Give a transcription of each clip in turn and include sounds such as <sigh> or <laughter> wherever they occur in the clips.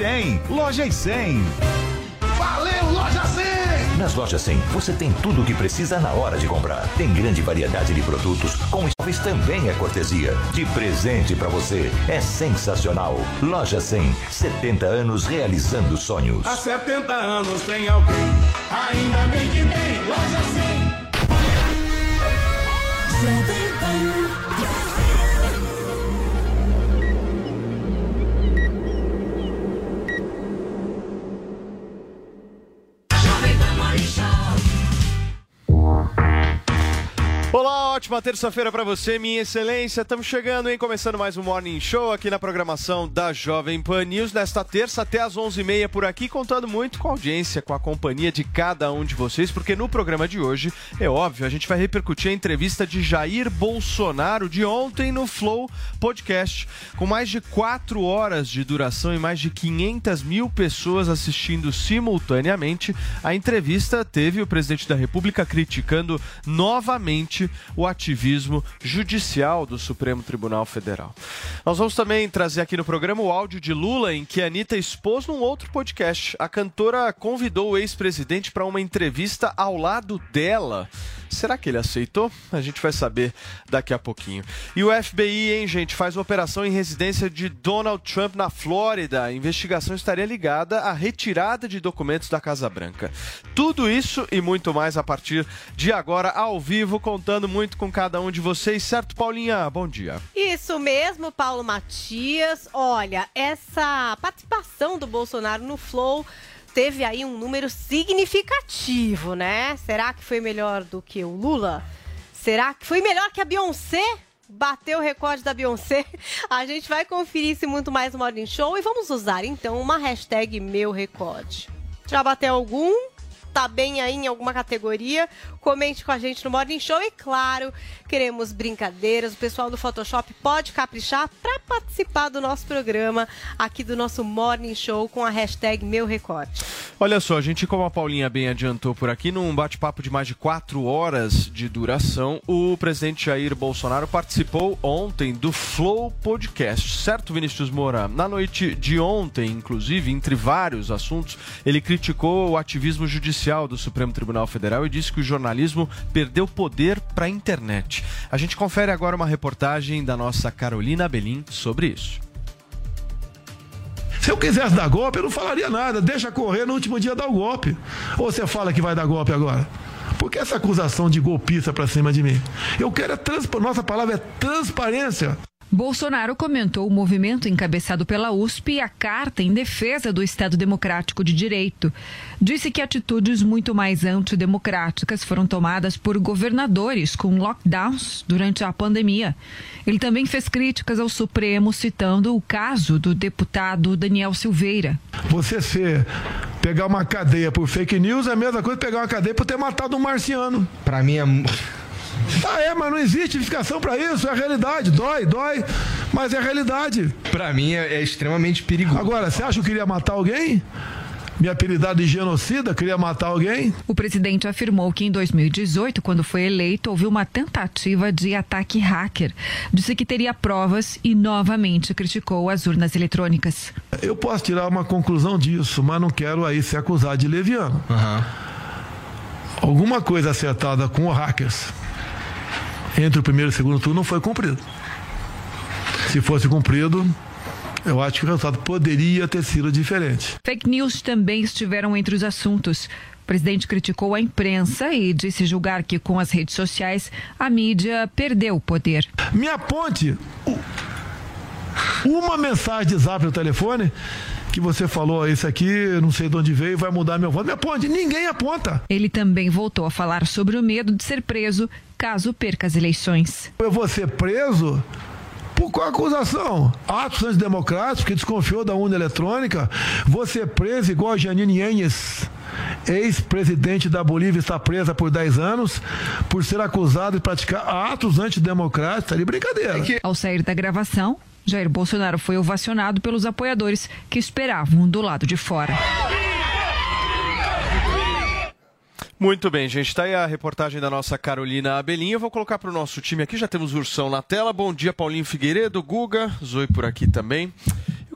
Tem, Lojas 100. Valeu, Loja 100! Nas lojas 100, você tem tudo o que precisa na hora de comprar. Tem grande variedade de produtos, com móveis também é cortesia. De presente para você, é sensacional. Loja 100, 70 anos realizando sonhos. Há 70 anos tem alguém, ainda bem que tem Loja 100. Ótima terça-feira para você, minha excelência. Estamos chegando, hein? Começando mais um Morning Show aqui na programação da Jovem Pan News. Nesta terça até às 11h30 por aqui, contando muito com a audiência, com a companhia de cada um de vocês, porque no programa de hoje, é óbvio, a gente vai repercutir a entrevista de Jair Bolsonaro de ontem no Flow Podcast, com mais de 4 horas de duração e mais de 500 mil pessoas assistindo simultaneamente. A entrevista teve o presidente da República criticando novamente o ativismo judicial do Supremo Tribunal Federal. Nós vamos também trazer aqui no programa o áudio de Lula em que a Anitta expôs num outro podcast. A cantora convidou o ex-presidente para uma entrevista ao lado dela. Será que ele aceitou? A gente vai saber daqui a pouquinho. E o FBI, hein, gente, faz uma operação em residência de Donald Trump na Flórida. A investigação estaria ligada à retirada de documentos da Casa Branca. Tudo isso e muito mais a partir de agora, ao vivo, contando muito com cada um de vocês, certo, Paulinha? Bom dia. Isso mesmo, Paulo Matias. Olha, essa participação do Bolsonaro no Flow teve aí um número significativo, né? Será que foi melhor do que o Lula? Será que foi melhor que a Beyoncé? Bateu o recorde da Beyoncé. <laughs> A gente vai conferir isso muito mais no Morning Show e vamos usar então uma hashtag meu recorde. Já bateu algum? Tá bem aí em alguma categoria? Comente com a gente no Morning Show e claro, queremos brincadeiras. O pessoal do Photoshop pode caprichar para participar do nosso programa aqui do nosso Morning Show com a hashtag meu recorde. Olha só, a gente, como a Paulinha bem adiantou por aqui, num bate-papo de mais de quatro horas de duração, o presidente Jair Bolsonaro participou ontem do Flow Podcast, certo, Vinícius Moura? Na noite de ontem, inclusive, entre vários assuntos, ele criticou o ativismo judicial do Supremo Tribunal Federal e disse que o jornalismo perdeu poder para a internet. A gente confere agora uma reportagem da nossa Carolina Belim sobre isso. Se eu quisesse dar golpe, eu não falaria nada. Deixa correr no último dia dar o golpe. Ou você fala que vai dar golpe agora? Por que essa acusação de golpista para cima de mim? Eu quero é transparência. Nossa palavra é transparência. Bolsonaro comentou o movimento encabeçado pela USP e a carta em defesa do Estado Democrático de Direito. Disse que atitudes muito mais antidemocráticas foram tomadas por governadores com lockdowns durante a pandemia. Ele também fez críticas ao Supremo, citando o caso do deputado Daniel Silveira. Você ser pegar uma cadeia por fake news é a mesma coisa que pegar uma cadeia por ter matado um marciano. Para mim é ah, é, mas não existe justificação para isso, é a realidade. Dói, dói, mas é a realidade. Para mim é, é, extremamente perigoso. Agora, você acha que eu queria matar alguém? Me apelidado de genocida, queria matar alguém? O presidente afirmou que em 2018, quando foi eleito, houve uma tentativa de ataque hacker. Disse que teria provas e novamente criticou as urnas eletrônicas. Eu posso tirar uma conclusão disso, mas não quero aí ser acusado de leviano. Uhum. Alguma coisa acertada com hackers entre o primeiro e o segundo turno não foi cumprido. Se fosse cumprido, eu acho que o resultado poderia ter sido diferente. Fake news também estiveram entre os assuntos. O presidente criticou a imprensa e disse julgar que com as redes sociais a mídia perdeu o poder. Me aponte uma mensagem de zap no telefone que você falou, esse aqui, não sei de onde veio, vai mudar meu voto. Me aponte. Ninguém aponta. Ele também voltou a falar sobre o medo de ser preso caso perca as eleições. Eu vou ser preso por qual acusação? Atos antidemocráticos que desconfiou da urna eletrônica? Ser preso igual a Janine Enes, ex-presidente da Bolívia, está presa por 10 anos por ser acusado de praticar atos antidemocráticos. Tá de brincadeira. Ao sair da gravação, Jair Bolsonaro foi ovacionado pelos apoiadores que esperavam do lado de fora. Muito bem, gente. Está aí a reportagem da nossa Carolina Abelinha. Eu vou colocar para o nosso time aqui. Já temos Ursão na tela. Bom dia, Paulinho Figueiredo, Guga, Zoe por aqui também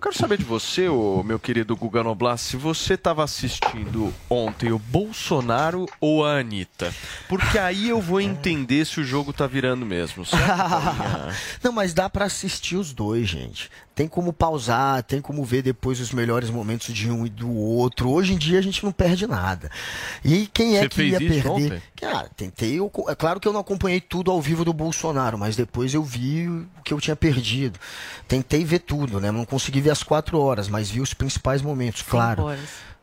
quero saber de você, ô, meu querido Guga Noblar, se você estava assistindo ontem o Bolsonaro ou a Anitta. Porque aí eu vou entender se o jogo tá virando mesmo, certo? <laughs> Não, mas dá para assistir os dois, gente. Tem como pausar, tem como ver depois os melhores momentos de um e do outro. Hoje em dia a gente não perde nada. E quem é Você que fez ia isso perder? ontem? Cara, tentei. eu- é claro que eu não acompanhei tudo ao vivo do Bolsonaro, mas depois eu vi o que eu tinha perdido. Tentei ver tudo, né? Não consegui ver as quatro horas, mas vi os principais momentos, claro. Ao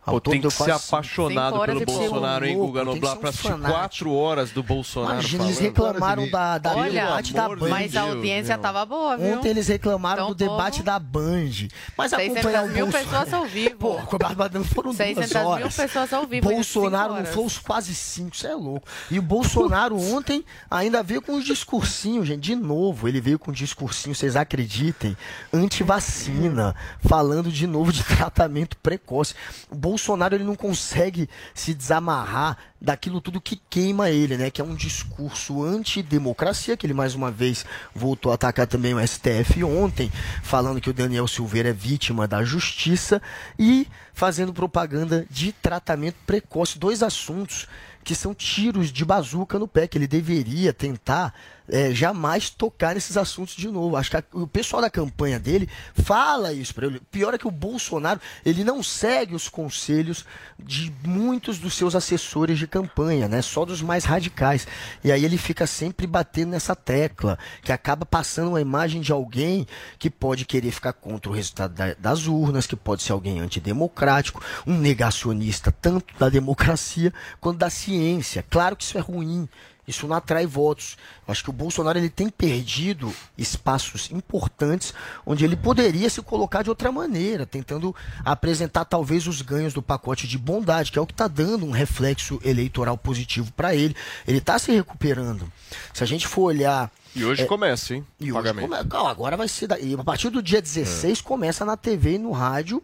Pô, tem que ser apaixonado pelo. Bolsonaro, hein, Guga Noblar, pra assistir quatro horas do Bolsonaro Imagina, eles reclamaram da, da Olha, debate da Band. Mas a audiência tava boa, viu? Ontem eles reclamaram Então, do debate povo, da Band. Mas 600 acompanhar o mil Bolsonaro... pessoas ao vivo. Pô, com a Barbadão foram 600 duas mil horas. pessoas ao vivo, Bolsonaro cinco não foi os quase cinco, isso é louco. E o Bolsonaro <laughs> ontem ainda veio com um discursinho, gente. De novo, ele veio com um discursinho, vocês acreditem, anti-vacina, falando de novo de tratamento precoce. O Bolsonaro ele não consegue se desamarrar daquilo tudo que queima ele, né? Que é um discurso antidemocracia, que ele mais uma vez voltou a atacar também o STF ontem, falando que o Daniel Silveira é vítima da justiça e fazendo propaganda de tratamento precoce. Dois assuntos que são tiros de bazuca no pé, que ele deveria tentar é, jamais tocar nesses assuntos de novo. Acho que a- o pessoal da campanha dele fala isso para ele. Pior é que o Bolsonaro, ele não segue os conselhos de muitos dos seus assessores de campanha, né? Só dos mais radicais. E aí ele fica sempre batendo nessa tecla, que acaba passando uma imagem de alguém que pode querer ficar contra o resultado da- das urnas, que pode ser alguém antidemocrático, um negacionista tanto da democracia quanto da ciência. Claro que isso é ruim. Isso não atrai votos. Eu Acho que o Bolsonaro ele tem perdido espaços importantes onde ele poderia se colocar de outra maneira, tentando apresentar talvez os ganhos do pacote de bondade, que é o que está dando um reflexo eleitoral positivo para ele. Ele está se recuperando. Se a gente for olhar E hoje começa, hein? e hoje pagamento. come... Não, agora vai ser. da- E a partir do dia 16 começa na TV e no rádio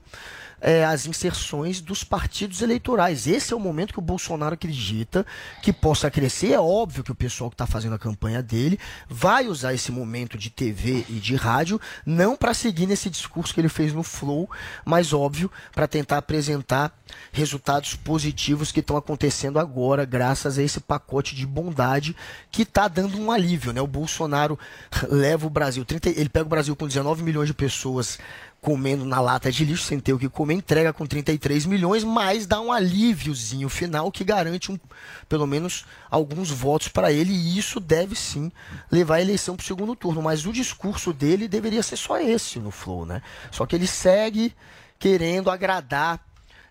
é, as inserções dos partidos eleitorais. Esse é o momento que o Bolsonaro acredita que possa crescer. É óbvio que o pessoal que está fazendo a campanha dele vai usar esse momento de TV e de rádio, não para seguir nesse discurso que ele fez no Flow, mas óbvio, para tentar apresentar resultados positivos que estão acontecendo agora, graças a esse pacote de bondade que está dando um alívio. Né? O Bolsonaro leva o Brasil, 30, ele pega o Brasil com 19 milhões de pessoas comendo na lata de lixo sem ter o que comer, entrega com 33 milhões, mas dá um alíviozinho final que garante um, pelo menos alguns votos para ele e isso deve sim levar a eleição para o segundo turno. Mas o discurso dele deveria ser só esse no Flow, né? Só que ele segue querendo agradar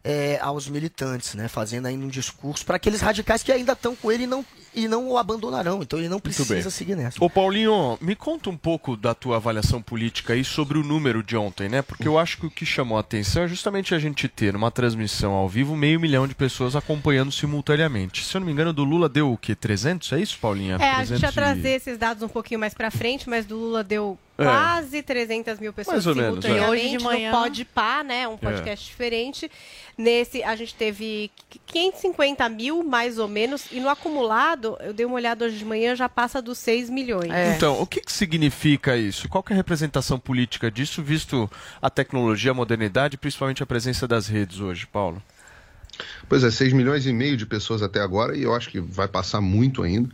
é, aos militantes, né? Fazendo ainda um discurso para aqueles radicais que ainda estão com ele e não, e não o abandonarão. Então ele não precisa seguir nessa. Ô Paulinho, me conta um pouco da tua avaliação política aí sobre o número de ontem, né? Porque eu acho que o que chamou a atenção é justamente a gente ter numa transmissão ao vivo meio milhão de pessoas acompanhando simultaneamente. Se eu não me engano, do Lula deu o quê? 300? É isso, Paulinha? É, a gente 300 ia e- trazer esses dados um pouquinho mais pra frente, mas do Lula deu. Quase 300 mil pessoas Mais ou menos, é. simultaneamente. E hoje de manhã- No Pode Pá, né? Um podcast diferente. Nesse, a gente teve 550 mil, mais ou menos, e no acumulado, eu dei uma olhada hoje de manhã, já passa dos 6 milhões. É. Então, o que, que significa isso? Qual que é a representação política disso, visto a tecnologia, a modernidade e principalmente a presença das redes hoje, Paulo? Pois é, 6 milhões e meio de pessoas até agora, e eu acho que vai passar muito ainda.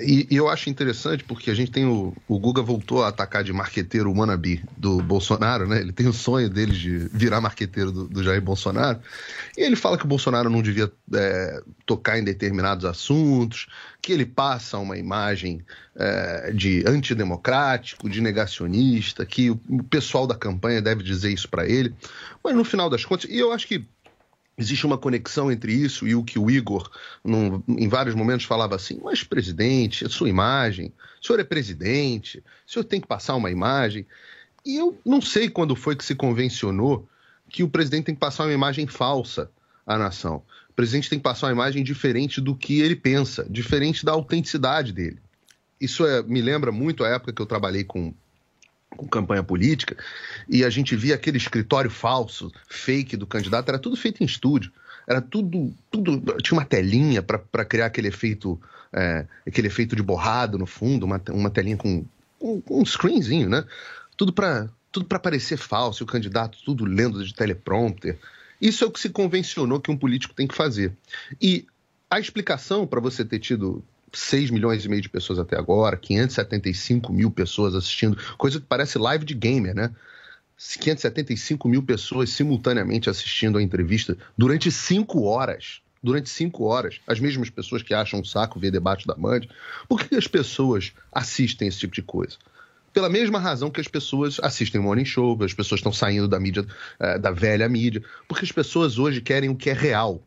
E, e eu acho interessante porque a gente tem o, o Guga voltou a atacar de marqueteiro wannabe do Bolsonaro, né? Ele tem o sonho dele de virar marqueteiro do, do Jair Bolsonaro. E ele fala que o Bolsonaro não devia é, tocar em determinados assuntos, que ele passa uma imagem é, de antidemocrático, de negacionista, que o, o pessoal da campanha deve dizer isso para ele. Mas no final das contas, e eu acho que Existe uma conexão entre isso e o que o Igor, num, em vários momentos, falava assim: mas, presidente, a sua imagem, o senhor é presidente, o senhor tem que passar uma imagem. E eu não sei quando foi que se convencionou que o presidente tem que passar uma imagem falsa à nação. O presidente tem que passar uma imagem diferente do que ele pensa, diferente da autenticidade dele. Isso é, me lembra muito a época que eu trabalhei com com campanha política, e a gente via aquele escritório falso, fake do candidato, era tudo feito em estúdio. Era tudo. tudo tinha uma telinha para criar aquele efeito, é, aquele efeito de borrado no fundo, uma, uma telinha com um, um screenzinho, né? Tudo para tudo para parecer falso, o candidato tudo lendo de teleprompter. Isso é o que se convencionou que um político tem que fazer. E a explicação para você ter tido 6 milhões e meio de pessoas até agora, 575 mil pessoas assistindo, coisa que parece live de gamer, né? 575 mil pessoas simultaneamente assistindo a entrevista durante cinco horas. Durante cinco horas. As mesmas pessoas que acham um saco ver debate da Band. Por que as pessoas assistem esse tipo de coisa? Pela mesma razão que as pessoas assistem Morning Show, as pessoas estão saindo da mídia, eh, da velha mídia, porque as pessoas hoje querem o que é real.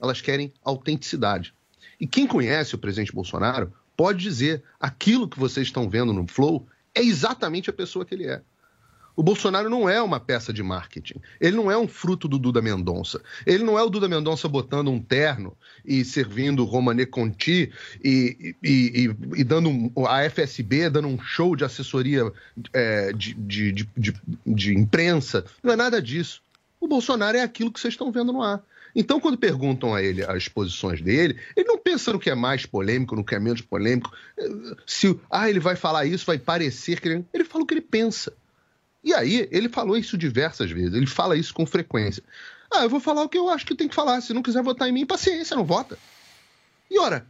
Elas querem autenticidade. E quem conhece o presidente Bolsonaro pode dizer aquilo que vocês estão vendo no Flow é exatamente a pessoa que ele é. O Bolsonaro não é uma peça de marketing. Ele não é um fruto do Duda Mendonça. Ele não é o Duda Mendonça botando um terno e servindo Romané Conti e, e, e, e dando um, a FSB dando um show de assessoria é, de, de, de, de imprensa. Não é nada disso. O Bolsonaro é aquilo que vocês estão vendo no ar. Então, quando perguntam a ele as posições dele, ele não pensa no que é mais polêmico, no que é menos polêmico. Se ah, ele vai falar isso, vai parecer que ele. Ele fala o que ele pensa. E aí, ele falou isso diversas vezes, ele fala isso com frequência. Ah, eu vou falar o que eu acho que tem que falar. Se não quiser votar em mim, paciência, não vota. E ora,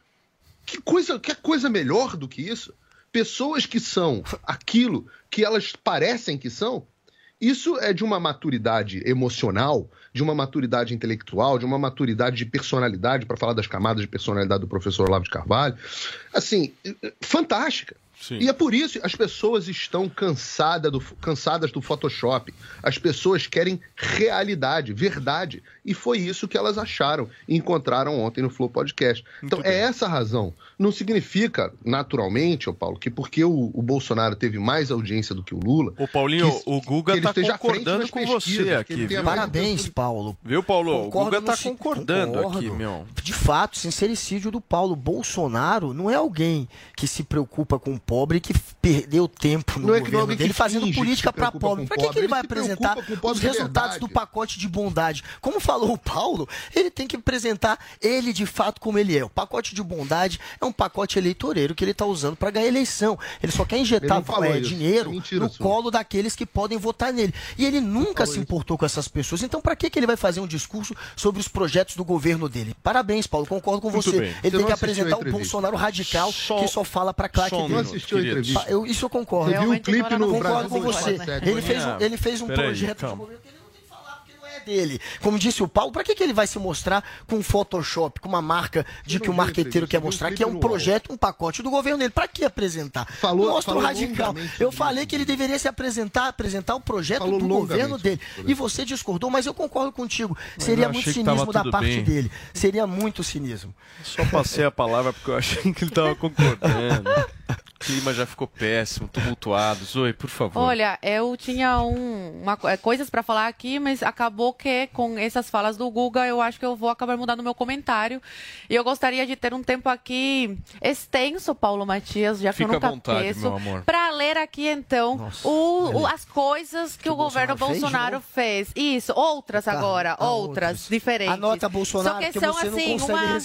que coisa, que coisa melhor do que isso? Pessoas que são aquilo que elas parecem que são, isso é de uma maturidade emocional, de uma maturidade intelectual, de uma maturidade de personalidade, para falar das camadas de personalidade do professor Olavo de Carvalho, assim, fantástica. Sim. E é por isso que as pessoas estão cansada do, cansadas do Photoshop. As pessoas querem realidade, verdade. E foi isso que elas acharam e encontraram ontem no Flow Podcast. Muito então, é bem. é essa a razão. Não significa, naturalmente, ô Paulo, que porque o, o, Bolsonaro teve mais audiência do que o Lula. Ô, Paulinho, que, o Guga está concordando com você aqui. Parabéns, Paulo. Viu, Paulo? Concordo o Guga está concordando concordo. aqui, meu. De fato, sincericídio do Paulo. Bolsonaro não é alguém que se preocupa com o pobre que perdeu tempo no não governo é dele fazendo política para pobre. Para que, que ele, ele vai apresentar os resultados do pacote de bondade? Como falou o Paulo, ele tem que apresentar ele de fato como ele é. O pacote de bondade é um pacote eleitoreiro que ele está usando para ganhar eleição. Ele só quer injetar é, dinheiro é mentira, no sua. colo daqueles que podem votar nele. E ele nunca se importou isso. com essas pessoas. Então, para que, que ele vai fazer um discurso sobre os projetos do governo dele? Parabéns, Paulo. Concordo com Muito você. Bem. Ele você tem que apresentar o Bolsonaro radical só, que só fala para claque dele. Não assistiu a entrevista. Eu, isso eu concordo. Você viu um clipe no Concordo com você. Ele fez um, ele fez um projeto de dele. Como disse o Paulo, para que, que ele vai se mostrar com Photoshop, com uma marca de que o marqueteiro quer mostrar que é um projeto, um pacote do governo dele? Para que apresentar? Falou, Mostra falou o radical. Eu falei que ele deveria se apresentar, apresentar o projeto falou do governo dele. E você discordou, mas eu concordo contigo. Mas Seria muito cinismo da parte bem. dele. Seria muito cinismo. Só passei a palavra porque eu achei que ele estava concordando. O clima já ficou péssimo, tumultuado. Zoe, por favor. Olha, eu tinha um, uma, é, coisas para falar aqui, mas acabou que com essas falas do Guga, eu acho que eu vou acabar mudando meu comentário. E eu gostaria de ter um tempo aqui extenso, Paulo Matias, já que eu nunca vontade, para ler aqui então Nossa, o, o, as coisas que, que o, governo Bolsonaro fez. Isso, outras tá, agora, ah, outras, outras, diferentes. Anota Bolsonaro, Só que, que são assim, uma,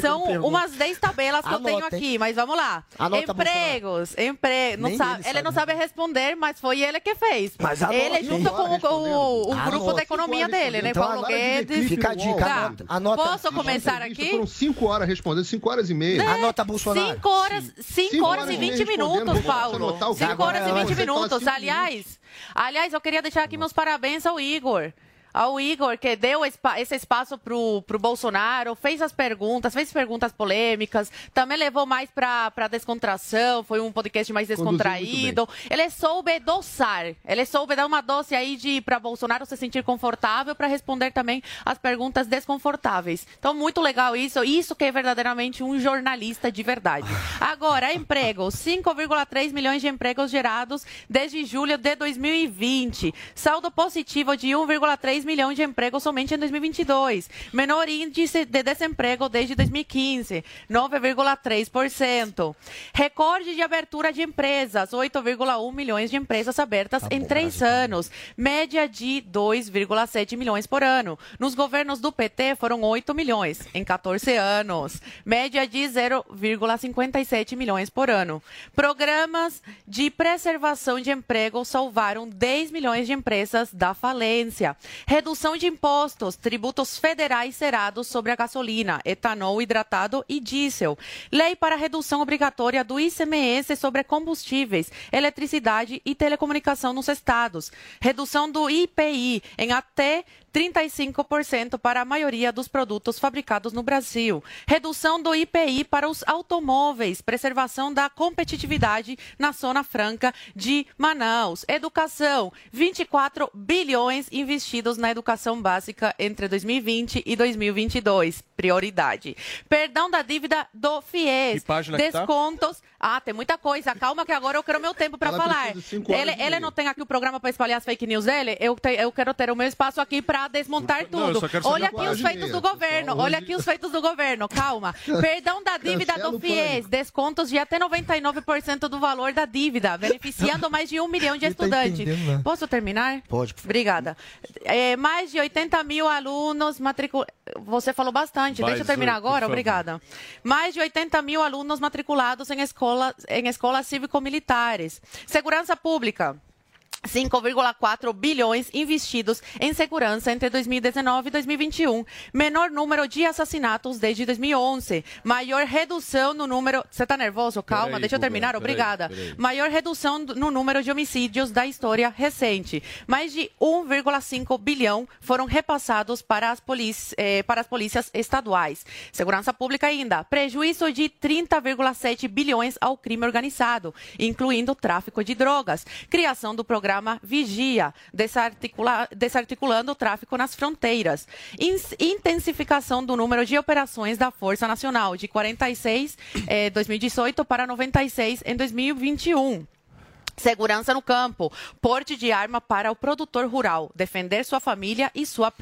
são umas 10 tabelas que Anota, eu tenho aqui, mas vamos lá. Anota Emprego, empregos, emprego. Não sabe, ele, ele não sabe responder, mas foi ele que fez. Mas ele, junto com o, o, o grupo da economia dele, né? Então, Paulo Guedes. Fica a dica, tá. anota. anota. Posso começar aqui? Foram cinco horas respondendo, cinco horas e meia. Né? Anota Bolsonaro. Cinco horas, cinco, cinco horas, horas e vinte minutos, Paulo. Cinco horas e vinte minutos. Aliás, aliás, eu queria deixar aqui meus parabéns ao Igor ao Igor, que deu esse espaço para o Bolsonaro, fez as perguntas, fez perguntas polêmicas, também levou mais para a descontração, foi um podcast mais descontraído. Ele soube doçar, ele soube dar uma doce aí de para Bolsonaro se sentir confortável para responder também as perguntas desconfortáveis. Então, muito legal isso, isso que é verdadeiramente um jornalista de verdade. <laughs> Agora, emprego, 5,3 milhões de empregos gerados desde julho de 2020, saldo positivo de 1,3 2 milhões de empregos somente em 2022. Menor índice de desemprego desde 2015, 9,3%. Recorde de abertura de empresas, 8,1 milhões de empresas abertas em três anos, média de 2,7 milhões por ano. Nos governos do PT foram 8 milhões em 14 anos, média de 0,57 milhões por ano. Programas de preservação de emprego salvaram 10 milhões de empresas da falência. Redução de impostos, tributos federais zerados sobre a gasolina, etanol hidratado e diesel. Lei para redução obrigatória do ICMS sobre combustíveis, eletricidade e telecomunicação nos estados. Redução do IPI em até 35% para a maioria dos produtos fabricados no Brasil. Redução do IPI para os automóveis, preservação da competitividade na Zona Franca de Manaus. Educação, 24 bilhões investidos na educação básica entre 2020 e 2022. Prioridade. Perdão da dívida do FIES. tá? Descontos. Tá? Ah, tem muita coisa. Calma que agora eu quero meu tempo para falar. Ele, ele não tem aqui o programa para espalhar as fake news dele? Eu, te, eu quero ter o meu espaço aqui para desmontar tudo. Não, Olha aqui os feitos do governo. Olha aqui os feitos do governo. Calma. Perdão da dívida do FIES. Descontos de até 99% do valor da dívida, beneficiando mais de um milhão de estudantes. Posso terminar? Pode. Obrigada. É, mais de 80 mil alunos matriculados. Você falou bastante. Deixa eu terminar agora. Obrigada. Mais de 80 mil alunos matriculados em escolas, em escolas cívico-militares. Segurança pública. 5,4 bilhões investidos em segurança entre 2019 e 2021. Menor número de assassinatos desde 2011. Maior redução no número. Você está nervoso? Calma, Peraí, deixa eu terminar. peraí, Obrigada. peraí. Maior redução no número de homicídios da história recente. Mais de 1,5 bilhão foram repassados para as, eh, para as polícias estaduais. Segurança pública ainda. Prejuízo de 30,7 bilhões ao crime organizado, incluindo tráfico de drogas. Criação do programa Vigia, desarticula- desarticulando o tráfico nas fronteiras. Ins- intensificação do número de operações da Força Nacional, de 46 em 2018 para 96 em 2021. Segurança no campo, porte de arma para o produtor rural, defender sua família e sua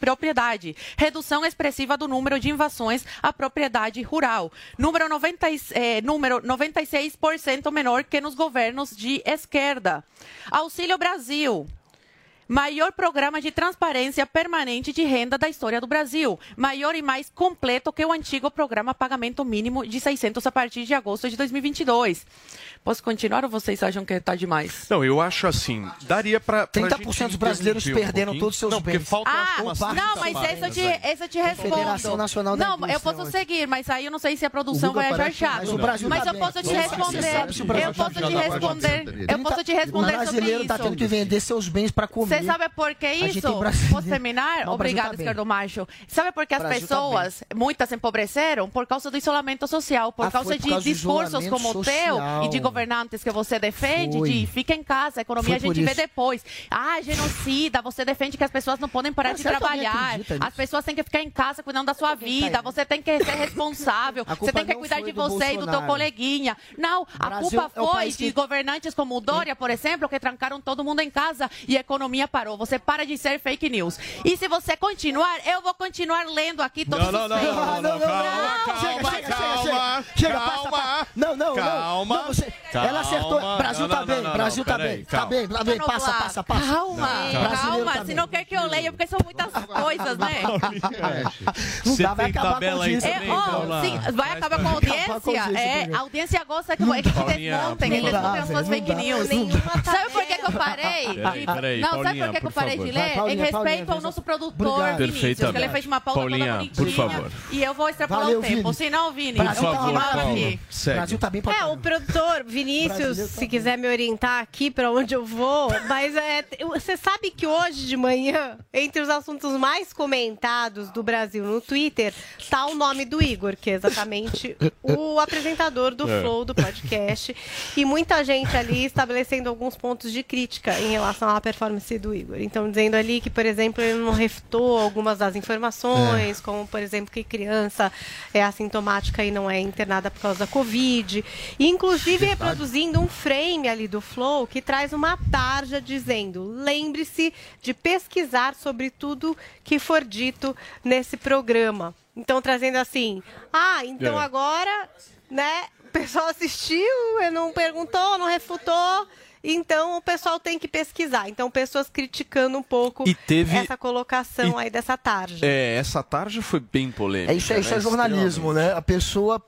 propriedade, redução expressiva do número de invasões à propriedade rural, número, 90, e- eh, número 96% menor que nos governos de esquerda. Auxílio Brasil, Maior programa de transparência permanente de renda da história do Brasil. Maior e mais completo que o antigo programa Pagamento Mínimo de 600 a partir de agosto de 2022. Posso continuar ou vocês acham que está demais? Não, eu acho assim, daria pra 30% gente dos brasileiros um perdendo pouquinho. todos os seus Não, porque bens. falta Ah, não, 30 mas esse eu te, esse eu te respondo. Nacional da Não, eu posso hoje. seguir, mas aí eu não sei se a produção O vai achar chato. mas o Brasil Mas tá eu bem. posso te você responder. sabe se o Brasil Eu tá posso te responder. Eu posso te O responder sobre brasileiro tá tendo que isso. vender seus bens para comer. Você sabe por que isso? Posso terminar? Mas o Brasil Obrigada, tá esquerdo macho. Sabe por que as tá pessoas, muitas se empobreceram? Por causa do isolamento social, por Ah, causa foi por de causa discursos como o teu social. e de governantes que você defende, Foi. de fica em casa, a economia Foi a gente vê depois. Ah, genocida, você defende que as pessoas não podem parar Ah, de trabalhar. As pessoas têm que ficar em casa cuidando da sua vida. Você tem que ser responsável. Você tem que não cuidar de você e do teu coleguinha. Não, a Brasil culpa é foi país de que- governantes como o Dória, por exemplo, que trancaram todo mundo em casa e a economia parou. Você para de ser fake news. E se você continuar, eu vou continuar lendo aqui todos Não, não, os não, fakes. não, não, calma, calma, Chega, chega, calma, chega, chega, passa, calma. passa. Não, não, Calma. não. não você, ela Calma. acertou. Brasil Não, tá não, bem, não, não, Brasil tá bem. Tá calma. bem, lá vem, passa, passa, passa. Calma, calma. tá se não quer que eu leia, porque são muitas coisas, né? Não Você dá, vai acabar com a audiência. É, sim, vai acabar com a audiência. É, a audiência gosta que, Paulinha, desmontem, eles desmontem as suas Não fake news. Sabe por que, eu parei? Peraí, peraí, não, sabe Paulinha, por que, que eu parei favor. de Vai, ler? Paulinha, em respeito Paulinha, ao nosso produtor Obrigado. Vinícius, que ele fez uma pauta Paulinha, toda por bonitinha. favor. E eu vou extrapolar Valeu, o tempo. Vini. Senão, Vini, Brasil eu vou aqui. Segue. Brasil tá bem pra É, o produtor Vinícius, tá se quiser me orientar aqui pra onde eu vou, mas é, você sabe que hoje de manhã, entre os assuntos mais comentados do Brasil no Twitter, tá o nome do Igor, que é exatamente o <laughs> apresentador do É. Flow do podcast, e muita gente ali estabelecendo alguns pontos de crítica em relação à performance do Igor. Então, dizendo ali que, por exemplo, ele não refutou algumas das informações, como, por exemplo, que criança é assintomática e não é internada por causa da Covid. E, inclusive reproduzindo um frame ali do Flow que traz uma tarja dizendo: lembre-se de pesquisar sobre tudo que for dito nesse programa. Então, trazendo assim: ah, então É. agora, né? O pessoal assistiu, não perguntou, não refutou. Então o pessoal tem que pesquisar. Então, pessoas criticando um pouco E teve- essa colocação e- aí dessa tarja. É, essa tarja foi bem polêmica. É isso, é, isso é né? jornalismo, né? A pessoa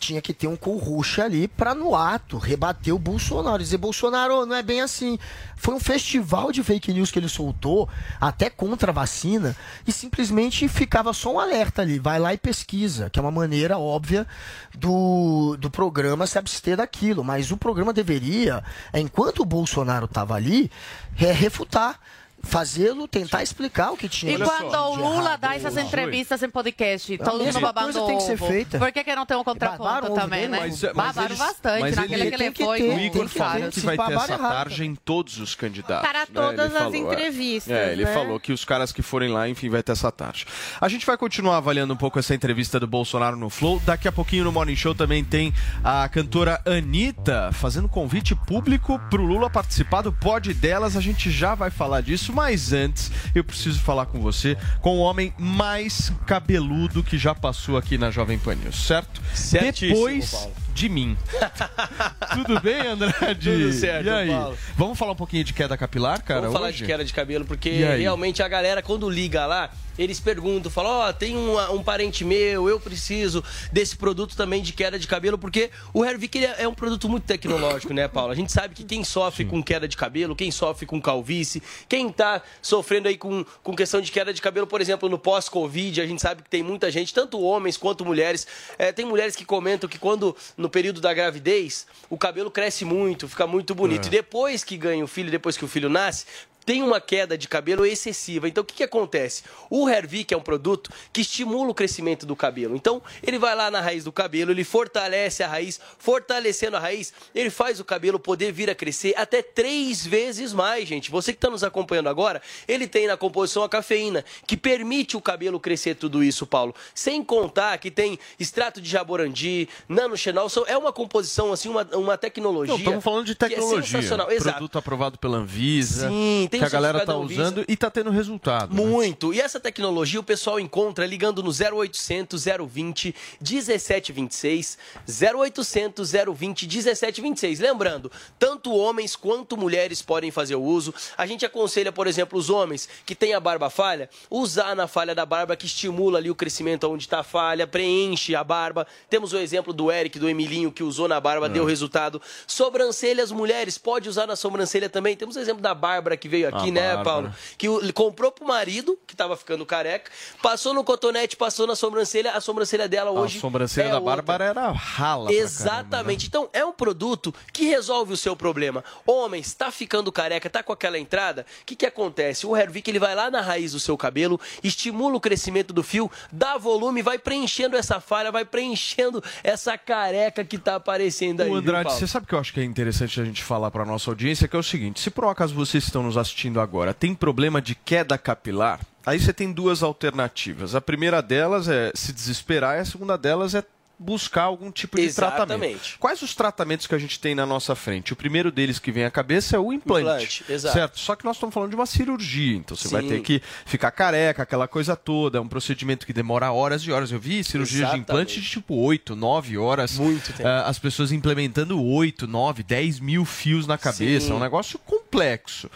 tinha que ter um co-rush ali pra no ato rebater o Bolsonaro, dizer Bolsonaro não é bem assim. Foi um festival de fake news que ele soltou, até contra a vacina, e simplesmente ficava só um alerta ali, vai lá e pesquisa, que é uma maneira óbvia do, do programa se abster daquilo. Mas o programa deveria, enquanto o Bolsonaro estava ali, é, refutar. Fazê-lo, tentar explicar o que tinha E quando o Lula errado. dá essas entrevistas em podcast, todo mundo mesma babando coisa tem que ser feita. Por que, que não tem um contraponto também, né? mas- mas Babaram eles- bastante. mas Naquele ele que ele tem que foi, ter, O Igor falou que vai ter essa tarja em todos os candidatos. Para né? todas as é. entrevistas, É, ele né? falou que os caras que forem lá, enfim, vai ter essa tarja. A gente vai continuar avaliando um pouco essa entrevista do Bolsonaro no Flow. Daqui a pouquinho no Morning Show também tem a cantora Anitta fazendo convite público pro Lula participar do pod delas. A gente já vai falar disso, mas antes eu preciso falar com você, com o homem mais cabeludo que já passou aqui na Jovem Pan News, certo? Certíssimo, Depois Paulo. De mim. <laughs> Tudo bem, Andrade? Tudo certo, e aí? Paulo. Vamos falar um pouquinho de queda capilar, cara? Vamos falar hoje? de queda de cabelo, porque realmente a galera, quando liga lá, eles perguntam, falam, ó, tem um, um parente meu, eu preciso desse produto também de queda de cabelo, porque o Hervik é é um produto muito tecnológico, né, Paulo? A gente sabe que quem sofre com queda de cabelo, quem sofre com calvície, quem tá sofrendo aí com, com questão de queda de cabelo, por exemplo, no pós-Covid, a gente sabe que tem muita gente, tanto homens quanto mulheres. É, tem mulheres que comentam que quando, no período da gravidez, o cabelo cresce muito, fica muito bonito. É. E depois que ganha o filho, depois que o filho nasce, tem uma queda de cabelo excessiva. Então, o que, que acontece? O Hervik é um produto que estimula o crescimento do cabelo. Então, ele vai lá na raiz do cabelo, ele fortalece a raiz, fortalecendo a raiz, ele faz o cabelo poder vir a crescer até três vezes mais, gente. Você que está nos acompanhando agora, ele tem na composição a cafeína, que permite o cabelo crescer tudo isso, Paulo. Sem contar que tem extrato de jaborandi, nanoxenol, é uma composição, assim, uma, uma tecnologia. Não, estamos falando de que é tecnologia. sensacional. Exato. Produto aprovado pela Anvisa. Sim, tem que a galera tá usando e tá tendo resultado. né? Muito. E essa tecnologia o pessoal encontra ligando no 0800 020 1726. 0800 020 1726. Lembrando, tanto homens quanto mulheres podem fazer o uso. A gente aconselha, por exemplo, os homens que têm a barba falha, usar na falha da barba que estimula ali o crescimento onde está a falha, preenche a barba. Temos o exemplo do Eric, do Emilinho, que usou na barba, deu resultado. Sobrancelhas, mulheres, pode usar na sobrancelha também. Temos o exemplo da Bárbara que veio aqui, A né. Paulo? que ele comprou pro marido, que tava ficando careca, passou no cotonete, passou na sobrancelha, a sobrancelha dela hoje. a sobrancelha é da outra. Bárbara era rala. Exatamente. Então, é um produto que resolve o seu problema. Homem, está ficando careca, tá com aquela entrada, o que, que acontece? O Hervik ele vai lá na raiz do seu cabelo, estimula o crescimento do fio, dá volume, vai preenchendo essa falha, vai preenchendo essa careca que tá aparecendo aí. O viu, Andrade, Paulo? você sabe que eu acho que é interessante a gente falar para nossa audiência, que é o seguinte: se por um acaso vocês estão nos assistindo agora, tem problema de queda capilar, aí você tem duas alternativas. A primeira delas é se desesperar, e a segunda delas é buscar algum tipo de tratamento. Exatamente. Quais os tratamentos que a gente tem na nossa frente? O primeiro deles que vem à cabeça é o implante. Implante, exato. Certo? Só que nós estamos falando de uma cirurgia, então você vai Sim. ter que ficar careca, aquela coisa toda, é um procedimento que demora horas e horas. Eu vi cirurgias de implante de tipo 8, 9 horas. Muito tempo. Ah, as pessoas implementando 8, 9, 10 mil fios na cabeça. Sim. É um negócio complexo.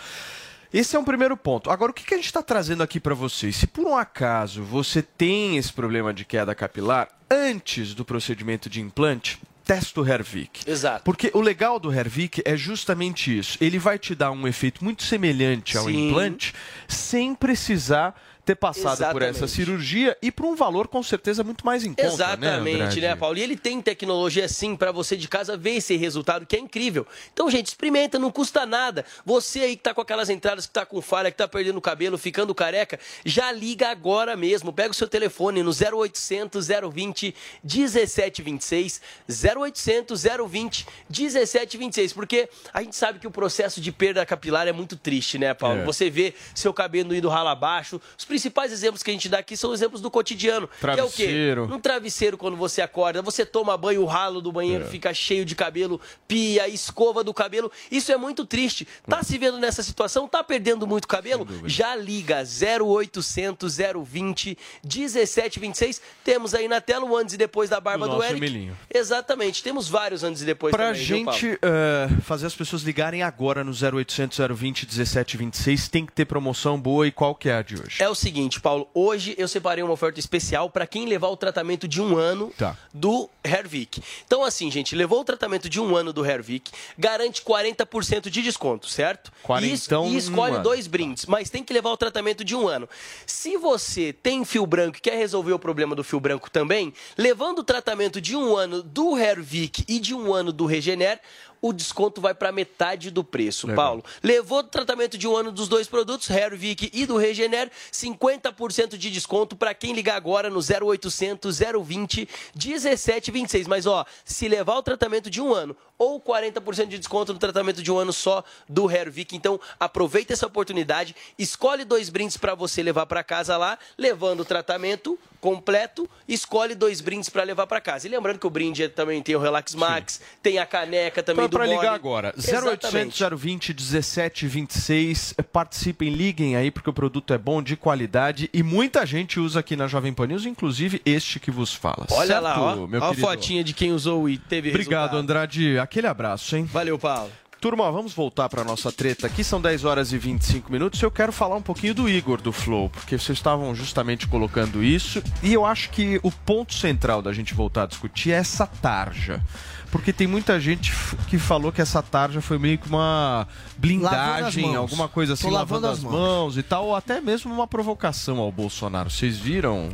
Esse é um primeiro ponto. Agora, o que, que a gente está trazendo aqui para vocês? Se por um acaso você tem esse problema de queda capilar, antes do procedimento de implante, testa o Hervik. Exato. Porque o legal do Hervik é justamente isso. Ele vai te dar um efeito muito semelhante ao Sim. implante, sem precisar ter passado por essa Exatamente. cirurgia e por um valor com certeza muito mais em conta, né, Exatamente, Andrade? né, Paulo? E ele tem tecnologia sim para você de casa ver esse resultado que é incrível. Então, gente, experimenta, não custa nada. Você aí que tá com aquelas entradas, que tá com falha, que tá perdendo o cabelo, ficando careca, já liga agora mesmo. Pega o seu telefone no 0800 020 1726, 0800 020 1726, porque a gente sabe que o processo de perda capilar é muito triste, né, Paulo? É. Você vê seu cabelo indo rala abaixo. Os principais exemplos que a gente dá aqui são exemplos do cotidiano. Travesseiro. Que é o quê? Um travesseiro quando você acorda, você toma banho, o ralo do banheiro É. fica cheio de cabelo, pia, escova do cabelo. Isso é muito triste. Tá se vendo nessa situação? Tá perdendo muito cabelo? Já liga 0800 020 1726. Temos aí na tela o antes e depois da barba Do Eric. Emilinho. Exatamente. Temos vários antes e depois Pra também, viu, Paulo? gente eh, fazer as pessoas ligarem agora no 0800 020 1726, tem que ter promoção boa e qual que é a de hoje? É o seguinte, Paulo, hoje eu separei uma oferta especial para quem levar o tratamento de um ano Tá. do Hervik. Então, assim, gente, levou o tratamento de um ano do Hervik, garante 40% de desconto, certo? Quarentão e, e escolhe dois brindes, mas tem que levar o tratamento de um ano. Se você tem fio branco e quer resolver o problema do fio branco também, levando o tratamento de um ano do Hervik e de um ano do Regener, o desconto vai para metade do preço, Legal. Paulo. Levou o tratamento de um ano dos dois produtos, Hervik e do Regener, 50% de desconto para quem ligar agora no 0800 020 1726. Mas ó, se levar o tratamento de um ano ou 40% de desconto no tratamento de um ano só do Hervik, então aproveita essa oportunidade, escolhe dois brindes para você levar para casa lá, levando o tratamento completo, escolhe dois brindes para levar para casa. E lembrando que o brinde também tem o Relax Max, tem a caneca também Então, do para ligar agora, Exatamente. 0800 020 1726. Participem, liguem aí, porque o produto é bom, de qualidade e muita gente usa aqui na Jovem Pan News, inclusive este que vos fala. Olha certo, lá, ó, meu ó a fotinha de quem usou e teve Obrigado, resultado. Andrade. Aquele abraço, hein? Valeu, Paulo. Turma, vamos voltar para nossa treta aqui. São 10 horas e 25 minutos. Eu quero falar um pouquinho do Igor do Flow, porque vocês estavam justamente colocando isso. E eu acho que o ponto central da gente voltar a discutir é essa tarja. Porque tem muita gente que falou que essa tarja foi meio que uma blindagem, alguma coisa assim, Tô lavando, lavando as as mãos. mãos. e tal, ou até mesmo uma provocação ao Bolsonaro. Vocês viram?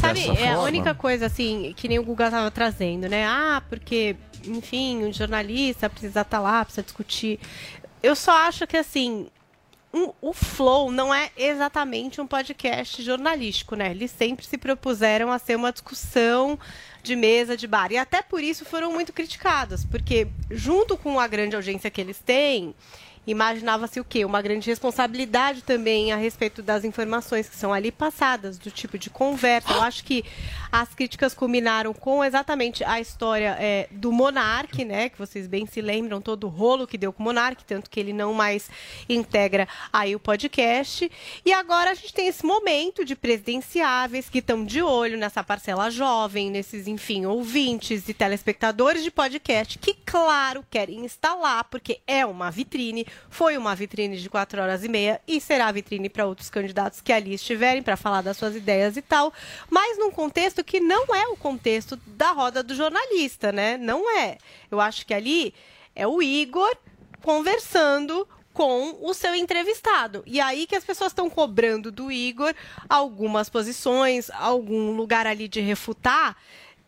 Sabe, dessa é a forma? única coisa assim, que nem o Guga tava trazendo, né? Ah, porque, enfim, um jornalista precisa estar lá, precisa discutir. Eu só acho que assim. um- o Flow não é exatamente um podcast jornalístico, né? Eles sempre se propuseram a ser uma discussão de mesa, de bar. E até por isso foram muito criticados, porque junto com a grande audiência que eles têm, imaginava-se o quê? Uma grande responsabilidade também a respeito das informações que são ali passadas, do tipo de conversa. Eu acho que as críticas culminaram com exatamente a história é, do Monark, né? Que vocês bem se lembram, todo o rolo que deu com o Monark, tanto que ele não mais integra aí o podcast. E agora a gente tem esse momento de presidenciáveis que estão de olho nessa parcela jovem, nesses, enfim, ouvintes e telespectadores de podcast, que, claro, querem instalar, porque é uma vitrine, foi uma vitrine de quatro horas e meia e será vitrine para outros candidatos que ali estiverem para falar das suas ideias e tal, mas num contexto que não é o contexto da roda do jornalista, né? Não é. Eu acho que ali é o Igor conversando com o seu entrevistado. E aí que as pessoas estão cobrando do Igor algumas posições, algum lugar ali de refutar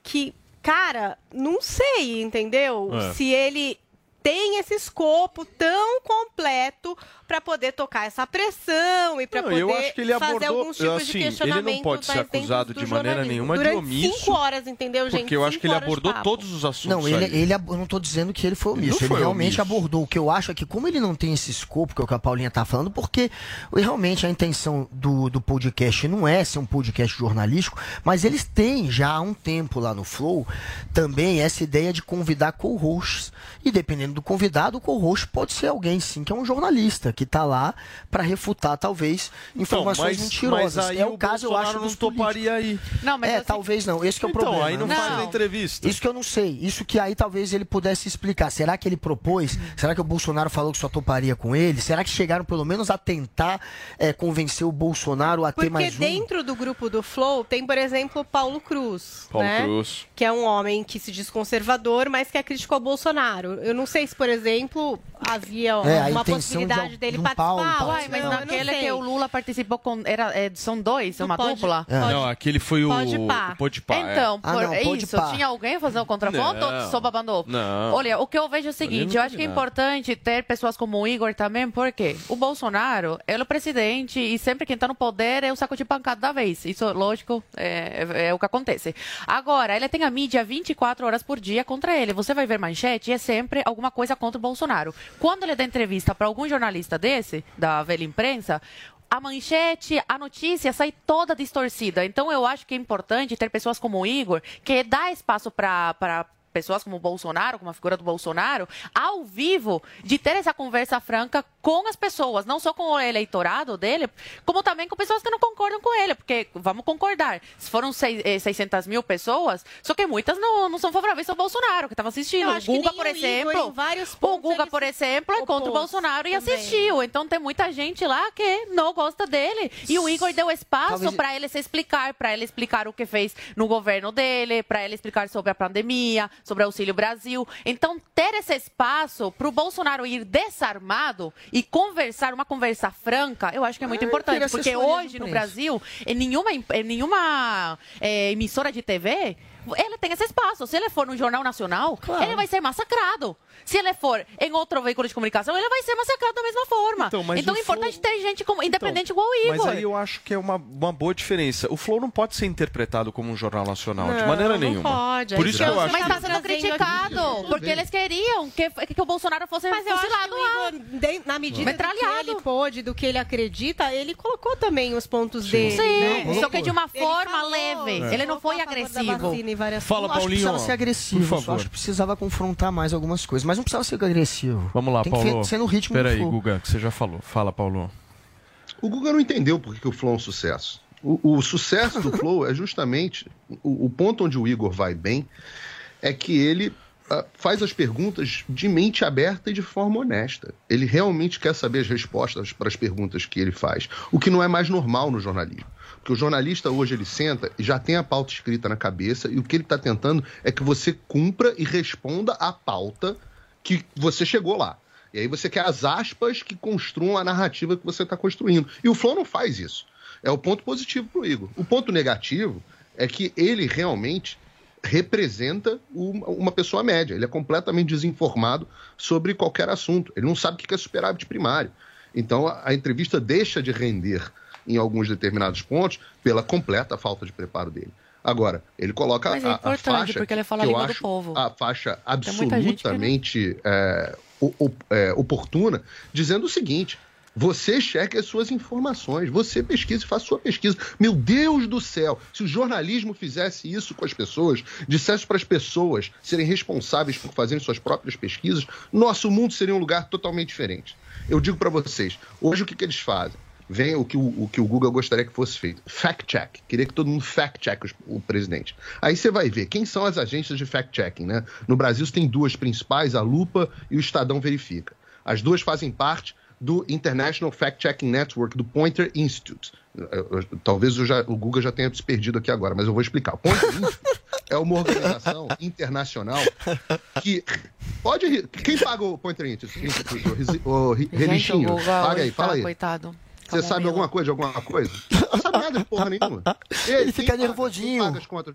que, cara, não sei, entendeu? É. Se ele tem esse escopo tão completo para poder tocar essa pressão e para poder eu acho que ele fazer abordou- alguns tipos assim, de ele não questionamento. pode ser acusado do de maneira nenhuma de Durante omisso, cinco horas, entendeu, gente? Porque eu acho que ele de abordou todos os assuntos. Não, ele, ele eu não tô dizendo que ele foi Ele omisso. não Ele, foi realmente omisso. abordou. O que eu acho é que, como ele não tem esse escopo, que é o que a Paulinha tá falando, porque realmente a intenção do, do podcast não é ser um podcast jornalístico, mas eles têm já há um tempo lá no Flow também essa ideia de convidar co-hosts. E dependendo do convidado, o co-host pode ser alguém, sim, que é um jornalista, que tá lá para refutar, talvez, informações mas- mentirosas. mas aí é o o caso, eu Bolsonaro acho, não dos toparia aí. Não, mas é, eu sei- talvez não. Esse que é o Então, problema. aí não né? faz a entrevista. Isso que eu não sei. Isso que aí talvez ele pudesse explicar. Será que ele propôs? Será que o Bolsonaro falou que só toparia com ele? Será que chegaram pelo menos a tentar é, convencer o Bolsonaro a ter Porque mais um? dentro do grupo do Flow tem, por exemplo, o Paulo Cruz. Paulo né? Cruz. Que é um homem que se diz conservador, mas que é crítico ao Bolsonaro. Eu não sei se, por exemplo, havia É, uma possibilidade de- dele de um participar. Paulo Uai, Uai, mas não, não naquele que o Lula participou com. Era, é, são dois, é uma Pode- dupla? É. Não, aquele foi o Pode pá. pá, é. Então, Ah, por não, pode isso, tinha alguém fazendo o contraponto Não. ou só babando? Não. Olha, o que eu vejo é o seguinte, não eu acho que é importante ter pessoas como o Igor também, porque o Bolsonaro, ele é o presidente e sempre quem tá no poder é o saco de pancada da vez. Isso, lógico, é, é- é o que acontece. Agora, ele tem a mídia 24 horas por dia contra ele. Você vai ver manchete e é sempre alguma coisa contra o Bolsonaro. Quando ele dá entrevista para algum jornalista desse, da velha imprensa, a manchete, a notícia sai toda distorcida. Então eu acho que é importante ter pessoas como o Igor, que dá espaço para pessoas como o Bolsonaro, como a figura do Bolsonaro, ao vivo, de ter essa conversa franca com as pessoas, não só com o eleitorado dele, como também com pessoas que não concordam com ele, porque vamos concordar, se foram 600 eh, mil pessoas, só que muitas não, não são favoráveis ao Bolsonaro, que estavam assistindo. O Guga, por exemplo, o Guga, por exemplo, é contra o Bolsonaro e assistiu. Então tem muita gente lá que não gosta dele. E o Igor deu espaço Talvez... para ele se explicar, para ele explicar o que fez no governo dele, para ele explicar sobre a pandemia, sobre o Auxílio Brasil. Então, ter esse espaço para o Bolsonaro ir desarmado e conversar, uma conversa franca, eu acho que é muito é, importante. Porque hoje, no Brasil, em nenhuma, em nenhuma é, emissora de TV ele tem esse espaço. Se ele for no Jornal Nacional, claro. ele vai ser massacrado. Se ele for em outro veículo de comunicação, ele vai ser massacrado da mesma forma. Então, então é importante Flow... ter gente como, independente então, igual o Igor. Mas aí eu acho que é uma, uma boa diferença. O Flow não pode ser interpretado como um jornal nacional, não, de maneira nenhuma. Não pode. Por isso que eu acho Mas está sendo criticado, porque eles queriam que, que o Bolsonaro fosse mas fuzilado lá. Igor, na medida Metralhado. que ele pôde, do que ele acredita, ele colocou também os pontos Sim. dele. Sim, né? só que de uma forma leve. É. Ele não foi agressivo. Fala, Paulinho. Acho que precisava ser agressivo. Por favor. Acho que precisava confrontar mais algumas coisas. Mas não precisava ser agressivo. Vamos lá, Tem Paulo. Que ser no ritmo Peraí, Guga, que você já falou. Fala, Paulo. O Guga não entendeu por que o Flow é um sucesso. O, o sucesso do <laughs> Flow é justamente o, o, ponto onde o Igor vai bem é que ele uh, faz as perguntas de mente aberta e de forma honesta. Ele realmente quer saber as respostas para as perguntas que ele faz, o que não é mais normal no jornalismo. Porque o jornalista hoje ele senta e já tem a pauta escrita na cabeça e o que ele está tentando é que você cumpra e responda a pauta que você chegou lá. E aí você quer as aspas que construam a narrativa que você está construindo. E o Flow não faz isso. É o ponto positivo para o Igor. O ponto negativo é que ele realmente representa uma pessoa média. Ele é completamente desinformado sobre qualquer assunto. Ele não sabe o que é superávit primário. Então a entrevista deixa de render em alguns determinados pontos pela completa falta de preparo dele. Agora, ele coloca Mas é a, a faixa porque ele fala a língua do povo. a faixa absolutamente é, é, oportuna, dizendo o seguinte: você cheque as suas informações, você pesquisa e faça sua pesquisa. Meu Deus do céu, se o jornalismo fizesse isso com as pessoas, dissesse para as pessoas serem responsáveis por fazerem suas próprias pesquisas, nosso mundo seria um lugar totalmente diferente. Eu digo para vocês, hoje o que, que eles fazem? Vem o que o, o, que o Google gostaria que fosse feito. Fact-check. Queria que todo mundo fact-check o, o, presidente. Aí você vai ver quem são as agências de fact-checking, né? No Brasil você tem duas principais, a Lupa e o Estadão Verifica. As duas fazem parte do International Fact-Checking Network, do Pointer Institute. Talvez já, o Google já tenha se perdido aqui agora, mas eu vou explicar. O Pointer Institute é uma organização <laughs> internacional que pode... Quem paga o Pointer Institute? O, Relichinho. Paga aí, fala aí. Coitado. Você sabe alguma coisa de alguma coisa? Não sabe nada de porra nenhuma. <laughs> Ele, ele fica nervosinho.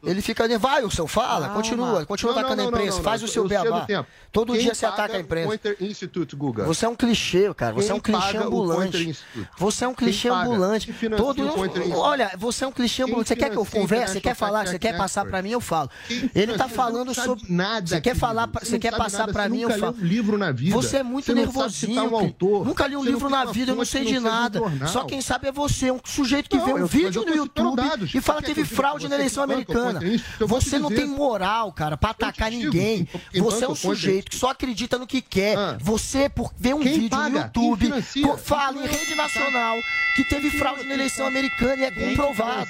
Ele fica nervoso. Vai, o seu fala, continua, continua não, atacando não, não, a imprensa, faz o seu beabá. Todo quem dia você ataca a imprensa. Institute, Guga? Você é um clichê, cara. Você quem é um clichê ambulante. Você é um clichê ambulante. Todo Olha, você é um clichê ambulante. Você quer que eu converse? Você quer falar? Você quer passar para mim? Eu falo. Ele tá falando sobre nada. Você quer falar? Você quer passar para mim? Eu falo. livro na vida. Você é muito nervosinho. Nunca li um livro na vida. Eu não sei de nada. Só quem sabe é você, um sujeito que não, vê um vídeo no YouTube dados, e fala que teve fraude na eleição americana. Você não tem moral, cara, pra atacar ninguém. Você é um sujeito que só acredita no que quer. Ah. Você, por ver um vídeo no YouTube, fala em rede nacional que teve fraude na eleição americana e é comprovado.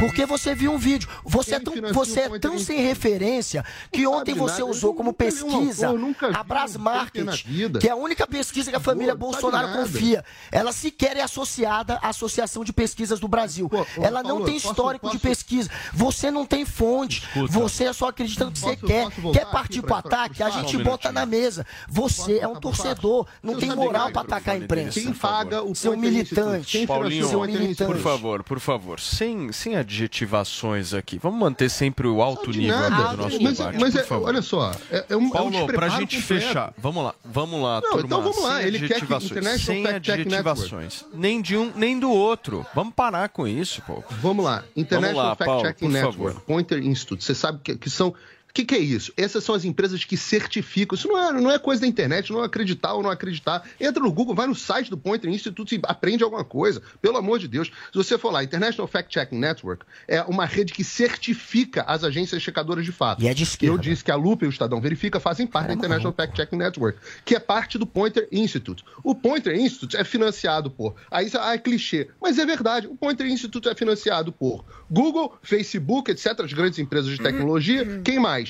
Porque você viu um vídeo. Você é tão, você é tão sem referência que ontem você usou como pesquisa a Brasmarket, que é a única pesquisa que a família Bolsonaro confia. Ela sequer é associada a Associação de Pesquisas do Brasil. Pô, Ela não tem histórico posso, posso... de pesquisa. Você não tem fonte. Escuta. Você só acredita no que você quer. Quer partir pro ataque? A gente bota na mesa. Você é um torcedor. Não tem moral para atacar a imprensa. Quem paga o seu militante? Paulinho, seu militante. por favor, por favor, sem, sem adjetivações aqui. Vamos manter sempre o alto nível aqui do nosso mas, debate, mas é, olha só, é, é um Paulo, é um pra gente fechar, vamos lá, vamos lá, Não, turma, então vamos lá, ele quer que sem adjetivações, nem de um nem do outro. Vamos parar com isso, pô. Vamos lá. International Fact Checking Network, favor. Pointer Institute. Você sabe que, que são que, que é isso? Essas são as empresas que certificam. Isso não é, não é coisa da internet, não é acreditar ou não acreditar. Entra no Google, vai no site do Pointer Institute e aprende alguma coisa. Pelo amor de Deus. Se você for lá, International Fact Checking Network é uma rede que certifica as agências checadoras de fato. E é de esquerda. Eu disse que a Lupa e o Estadão Verifica fazem parte da International Fact Checking Network, que é parte do Pointer Institute. O Pointer Institute é financiado por. Aí ah, é clichê, mas é verdade. O Pointer Institute é financiado por Google, Facebook, etc., as grandes empresas de tecnologia. Quem mais?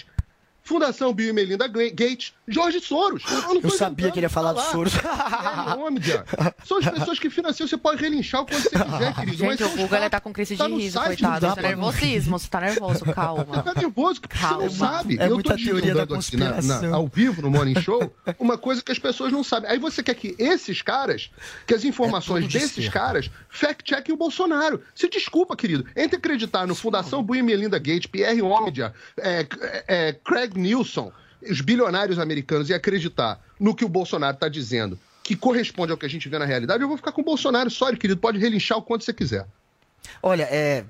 Fundação Bill e Melinda Gates, Jorge Soros. Eu, eu sabia que ele ia falar do Soros. É nome, São as pessoas que financiam, você pode relinchar o quanto você quiser, querido. Gente, o Google ele tá com crise tá de riso, coitado. Tá nervosismo, você tá nervoso, calma. Tá <laughs> nervoso, calma. você não sabe. É eu muita teoria da conspiração. Na, na, ao vivo, no Morning Show, uma coisa que as pessoas não sabem. Aí você quer que esses caras, que as informações é desses caras, fact-chequem o Bolsonaro. Se desculpa, querido. Entre acreditar no Fundação Bill e Melinda Gates, Pierre Omidyar, é, é, Craig Nilsson, os bilionários americanos, e acreditar no que o Bolsonaro está dizendo, que corresponde ao que a gente vê na realidade, eu vou ficar com o Bolsonaro. Sorry, querido, pode relinchar o quanto você quiser. Olha, é,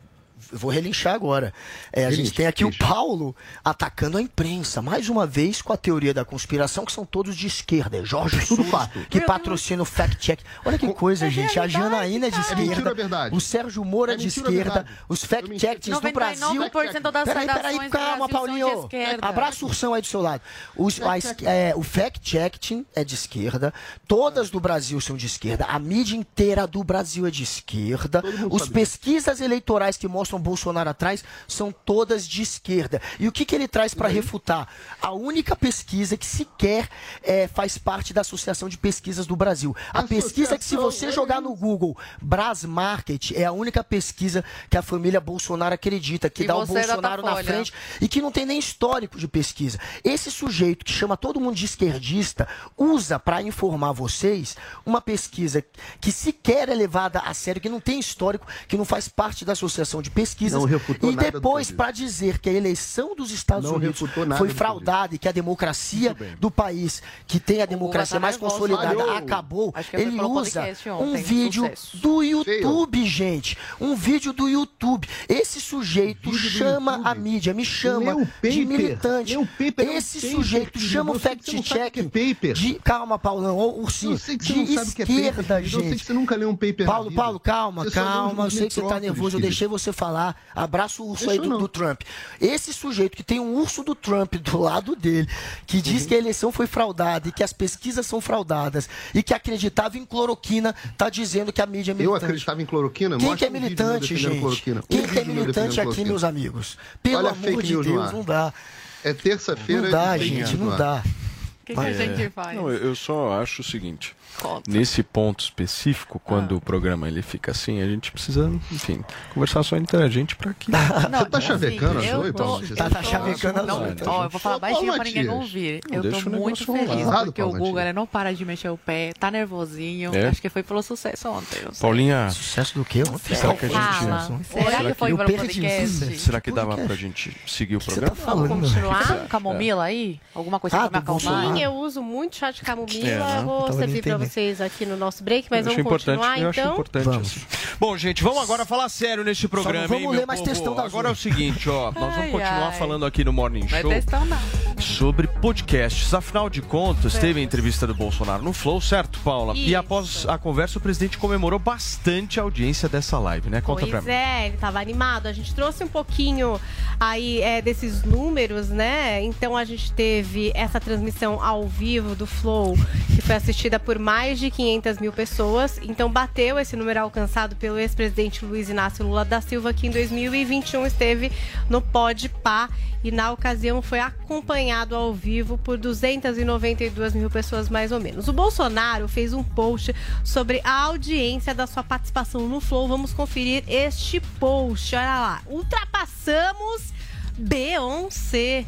eu vou relinchar agora. É, a gente tem aqui o Paulo atacando a imprensa, mais uma vez com a teoria da conspiração, que são todos de esquerda. É Jorge Surfa, que patrocina o fact-check. Olha que coisa, é gente. A Janaína é de esquerda. É o Sérgio Moura é de esquerda. Os fact-checks do Brasil. Peraí, peraí, calma, Paulinho. Abraça o ursão aí do seu lado. Os, a, é, o fact-checking é de esquerda. Todas do Brasil são de esquerda. A mídia inteira do Brasil é de esquerda. Os pesquisas eleitorais que mostram mostram Bolsonaro atrás são todas de esquerda. E o que, que ele traz para refutar? A única pesquisa que sequer é, faz parte da Associação de Pesquisas do Brasil. A pesquisa que, se você jogar no Google Bras Market, é a única pesquisa que a família Bolsonaro acredita, que e dá o Bolsonaro na frente e que não tem nem histórico de pesquisa. Esse sujeito que chama todo mundo de esquerdista usa para informar vocês uma pesquisa que sequer é levada a sério, que não tem histórico, que não faz parte da Associação de pesquisas. e depois, para dizer que a eleição dos Estados não Unidos foi fraudada e que a democracia do país, que tem a democracia tá mais consolidada, Falhou. acabou, ele usa um vídeo do YouTube, Feio. gente. Um vídeo do YouTube. Esse sujeito chama a mídia, me chama de militante. Esse sujeito chama o fact-check de... Calma, Paulão, ô, ursinho. De esquerda, gente. Eu sei que você nunca leu um paper Paulo, Paulo, calma, calma. Eu sei que você tá nervoso. Eu deixei você falar falar, abraça o urso aí do, do, Trump. Esse sujeito que tem um urso do Trump do lado dele, que diz uhum. que a eleição foi fraudada e que as pesquisas são fraudadas e que acreditava em cloroquina, tá dizendo que a mídia é militante. Eu acreditava em cloroquina? Quem que é militante, gente? Cloroquina. Quem um que é militante aqui, meus amigos? Pelo Olha amor de Deus, não dá. É terça-feira. Não dá, gente, não dá. O que, que, a gente faz? Não, eu só acho o seguinte. Conta. Nesse ponto específico, quando ah. o programa ele fica assim, a gente precisa, enfim, conversar só entre a gente para que. Não, Você tá chavecando as oito? Tá, tá chavecando as oito. Ó, eu vou falar baixinho para ninguém ouvir. Eu tô muito feliz porque o Google não para de mexer o pé, tá nervosinho. É? Acho que foi pelo sucesso ontem. Paulinha. Sucesso do quê? Será que a gente. Será que foi pelo podcast? Será que dava pra gente seguir o programa? Tá falando? Continuar? Camomila aí? Alguma coisa ah, pra me acalmar? Sim, eu uso muito chá de camomila. É, vou servir pra vocês aqui no nosso break, mas vamos continuar eu então. Acho importante vamos. Bom, gente, vamos agora falar sério neste programa. vamos hein, ler mais textão da Agora é o seguinte, ó, nós vamos continuar ai. falando aqui no Morning Show não. Sobre podcasts. Afinal de contas, é. teve a entrevista do Bolsonaro no Flow, certo, Paula? Isso. E após a conversa, o presidente comemorou bastante a audiência dessa live, né? Conta pois pra mim. é, ele estava animado. A gente trouxe um pouquinho aí é, desses números, né? Então a gente teve essa transmissão ao vivo do Flow, que foi assistida por mais de 500 mil pessoas. Então bateu esse número alcançado pelo ex-presidente Luiz Inácio Lula da Silva, que em 2021 esteve no Pode Pá e na ocasião foi acompanhado ao vivo por 292 mil pessoas mais ou menos. O Bolsonaro fez um post sobre a audiência da sua participação no Flow. Vamos conferir este post. Olha lá. Ultrapassamos Beyoncé.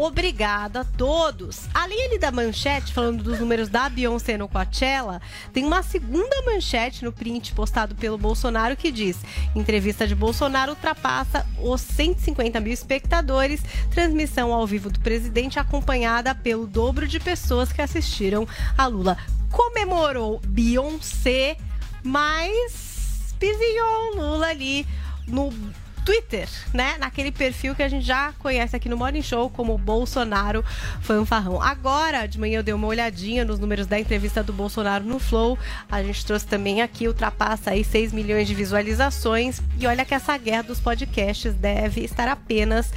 Obrigada a todos. Além ali da manchete, falando dos números da Beyoncé no Coachella, tem uma segunda manchete no print postado pelo Bolsonaro que diz: entrevista de Bolsonaro ultrapassa os 150 mil espectadores. Transmissão ao vivo do presidente acompanhada pelo dobro de pessoas que assistiram a Lula. Comemorou Beyoncé, mas pisinhou Lula ali no Twitter, né? Naquele perfil que a gente já conhece aqui no Morning Show como Bolsonaro Fanfarrão. Agora, de manhã eu dei uma olhadinha nos números da entrevista do Bolsonaro no Flow. A gente trouxe também aqui, ultrapassa aí 6 milhões de visualizações. E olha que essa guerra dos podcasts deve estar apenas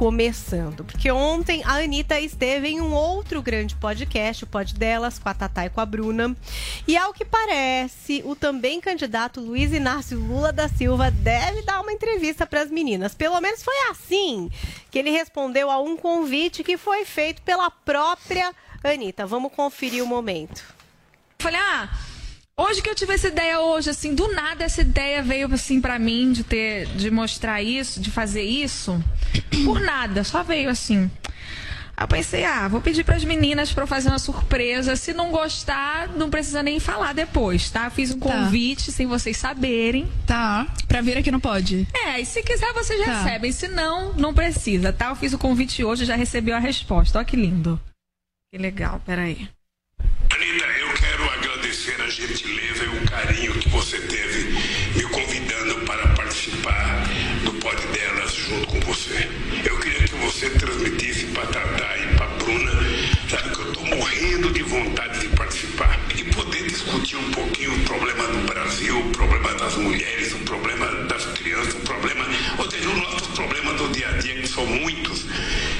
começando. Porque ontem a Anitta esteve em um outro grande podcast, o Pod Delas, com a Tatá e com a Bruna. E ao que parece, o também candidato Luiz Inácio Lula da Silva deve dar uma entrevista para as meninas. Pelo menos foi assim que ele respondeu a um convite que foi feito pela própria Anitta. Vamos conferir o momento. Falei, ah, Hoje que eu tive essa ideia hoje, assim, do nada essa ideia veio assim para mim de ter, de mostrar isso, de fazer isso, por nada, só veio assim. Aí eu pensei, ah, vou pedir para as meninas para fazer uma surpresa. Se não gostar, não precisa nem falar depois, tá? Fiz um tá. convite sem vocês saberem. Tá. Pra vir aqui não pode. É, e se quiser vocês tá. recebem. Se não, não precisa, tá? Eu fiz o convite hoje e já recebeu a resposta. Olha que lindo. Que legal, peraí. Você teve me convidando para participar do pod delas junto com você. Eu queria que você transmitisse para Tatá e para Bruna, sabe que eu estou morrendo de vontade de participar e poder discutir um pouquinho o problema do Brasil, o problema das mulheres, o problema das crianças, o problema, ou seja, os nossos problemas do dia a dia, que são muitos,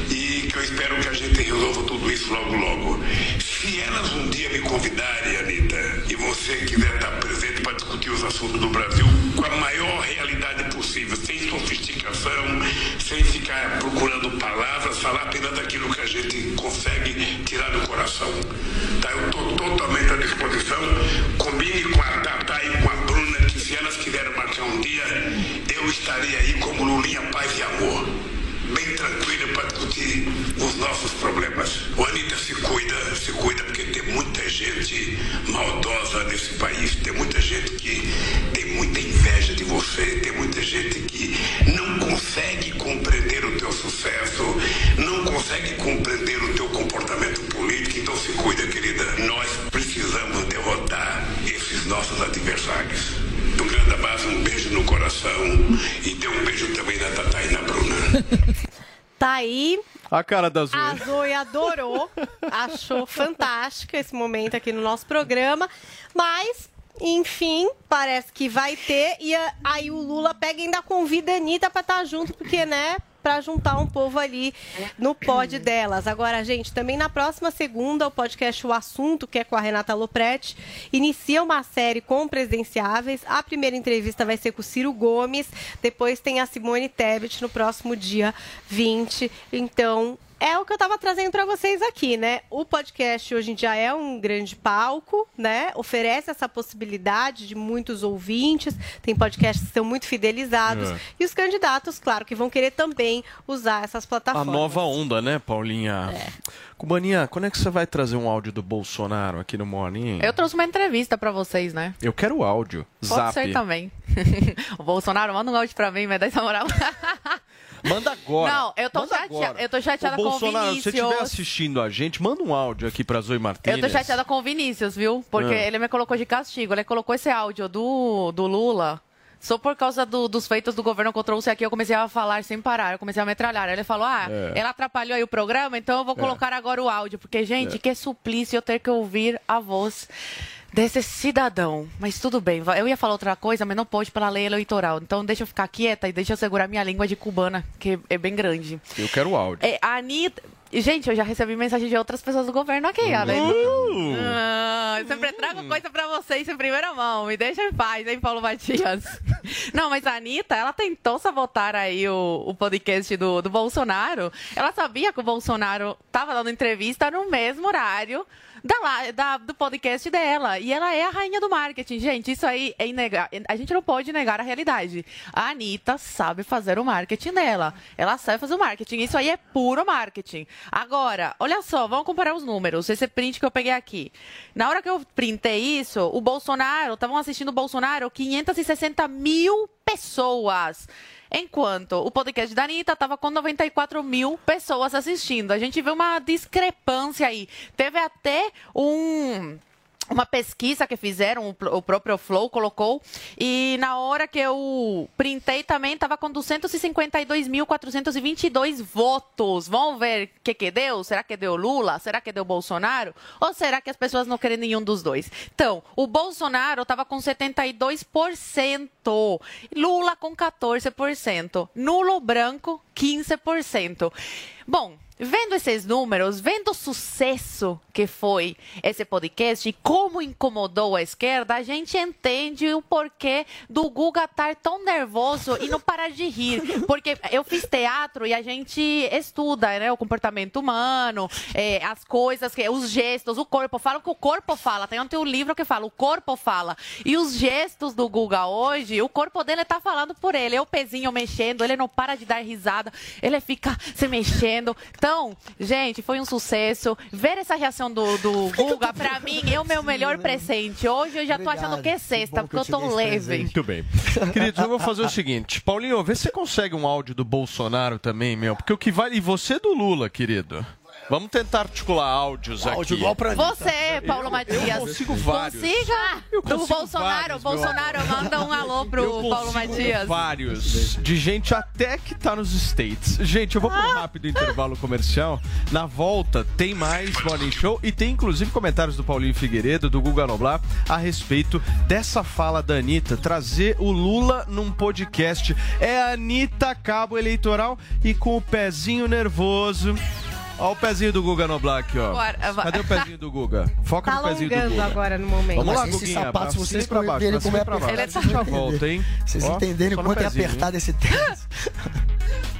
e que eu espero que a gente resolva tudo isso logo, logo. Se elas um dia me convidarem, Anitta, e você quiser estar presente para discutir os assuntos do Brasil com a maior realidade possível, sem sofisticação, sem ficar procurando palavras, falar apenas daquilo que a gente consegue tirar do coração. Tá? Eu estou totalmente à disposição. Combine com a Tata e com a Bruna que se elas quiserem marcar um dia, eu estarei aí como Lulinha Paz e Amor bem tranquila para discutir os nossos problemas. O Anitta se cuida, se cuida porque tem muita gente maldosa nesse país, tem muita gente que tem muita inveja de você, tem muita gente que não consegue compreender o teu sucesso, não consegue compreender o teu comportamento político, então se cuida, querida. Nós precisamos derrotar esses nossos adversários. Um grande abraço, um beijo no coração e dê um beijo também na Tata e na. Tá aí. A cara da Zoe. A Zoe adorou, achou fantástico esse momento aqui no nosso programa, mas enfim, parece que vai ter. E aí o Lula pega e ainda convida a Anitta pra estar tá junto, porque, né, para juntar um povo ali no pod delas. Agora, gente, também na próxima segunda, o podcast O Assunto, que é com a Renata Lopretti, inicia uma série com presidenciáveis. A primeira entrevista vai ser com o Ciro Gomes, depois tem a Simone Tebet no próximo dia 20. Então, é o que eu estava trazendo para vocês aqui, né? O podcast hoje em dia é um grande palco, né? Oferece essa possibilidade de muitos ouvintes, tem podcasts que são muito fidelizados é. e os candidatos, claro, que vão querer também usar essas plataformas. A nova onda, né, Paulinha? É. Cubaninha, quando é que você vai trazer um áudio do Bolsonaro aqui no Morning? Eu trouxe uma entrevista para vocês, né? Eu quero o áudio. Pode Zap. ser também. <laughs> o Bolsonaro manda um áudio para mim, mas dá essa moral. <laughs> Manda agora. Não, eu tô, chateada, eu tô chateada com o Bolsonaro, se você estiver assistindo a gente, manda um áudio aqui pra Zoe Martins. Eu tô chateada com o Vinícius, viu? Porque ah. ele me colocou de castigo. Ele colocou esse áudio do, do Lula. Só por causa do, dos feitos do governo eu trouxe aqui, eu comecei a falar sem parar, eu comecei a metralhar. Ele falou: Ah, é. ela atrapalhou aí o programa, então eu vou é. colocar é. agora o áudio. Porque, gente, é. que suplício eu ter que ouvir a voz desse cidadão. Mas tudo bem, eu ia falar outra coisa, mas não pode pela lei eleitoral. Então deixa eu ficar quieta e deixa eu segurar minha língua de cubana, que é bem grande. Eu quero o áudio. É, a Anitta. Gente, eu já recebi mensagem de outras pessoas do governo aqui, uh! além do... ah, eu sempre trago coisa pra vocês em primeira mão. Me deixa em paz, hein, Paulo Matias? <laughs> Não, mas a Anitta, ela tentou sabotar aí o, o podcast do, do Bolsonaro. Ela sabia que o Bolsonaro tava dando entrevista no mesmo horário da, da, do podcast dela. E ela é a rainha do marketing. Gente, isso aí é inegável. A gente não pode negar a realidade. A Anitta sabe fazer o marketing dela. Ela sabe fazer o marketing. Isso aí é puro marketing. Agora, olha só, vamos comparar os números. Esse print que eu peguei aqui. Na hora que eu printei isso, o Bolsonaro, estavam assistindo o Bolsonaro 560 mil pessoas. Enquanto o podcast da Anitta estava com 94 mil pessoas assistindo. A gente vê uma discrepância aí. Teve até um uma pesquisa que fizeram, o próprio Flow colocou, e na hora que eu printei também estava com 252.422 votos. Vamos ver o que, que deu? Será que deu Lula? Será que deu Bolsonaro? Ou será que as pessoas não querem nenhum dos dois? Então, o Bolsonaro estava com 72%, Lula com 14%, nulo branco 15%. Bom, Vendo esses números, vendo o sucesso que foi esse podcast e como incomodou a esquerda, a gente entende o porquê do Guga estar tão nervoso e não parar de rir. Porque eu fiz teatro e a gente estuda né, o comportamento humano, é, as coisas, os gestos, o corpo. Falam que o corpo fala. Tem ontem um livro que fala, o corpo fala. E os gestos do Guga hoje, o corpo dele está falando por ele. É o pezinho mexendo, ele não para de dar risada, ele fica se mexendo. Então, então, gente, foi um sucesso. Ver essa reação do, do <laughs> Guga, pra mim, é o meu melhor presente. Hoje eu já tô achando que é sexta, porque eu tô leve. Muito bem. Queridos, eu vou fazer o <laughs> seguinte. Paulinho, vê se você consegue um áudio do Bolsonaro também, meu. Porque o que vale. E você do Lula, querido. Vamos tentar articular áudios Áudio aqui. Igual pra Você, Paulo eu, Matias. Eu consigo vários. Consiga? Eu do Bolsonaro. Vários, Bolsonaro, manda um alô pro Paulo Matias. Vários. De gente até que tá nos States. Gente, eu vou para um rápido intervalo comercial. Na volta, tem mais Morning Show e tem inclusive comentários do Paulinho Figueiredo, do Guga Noblar, a respeito dessa fala da Anitta. Trazer o Lula num podcast. É a Anitta Cabo Eleitoral e com o pezinho nervoso. Olha o pezinho do Guga no Black, ó. Cadê o pezinho do Guga? Foca tá no pezinho do Guga. agora no momento. Vamos lá, Guguinha. Sapatos, vocês pra baixo, como é pra baixo. Ele tá... já volta, hein? Vocês ó, entenderem o quanto é apertado esse tênis. <laughs>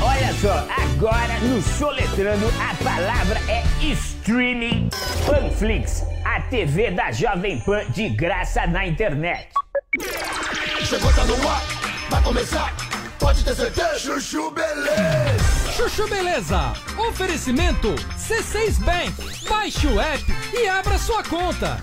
Olha só, agora no Soletrando a palavra é streaming Panflix, a TV da Jovem Pan de graça na internet. Chegou, tá no ar, vai começar, pode ter certeza. Chuchu Beleza! Chuchu Beleza! Oferecimento C6 Bank. Baixe o app e abra sua conta.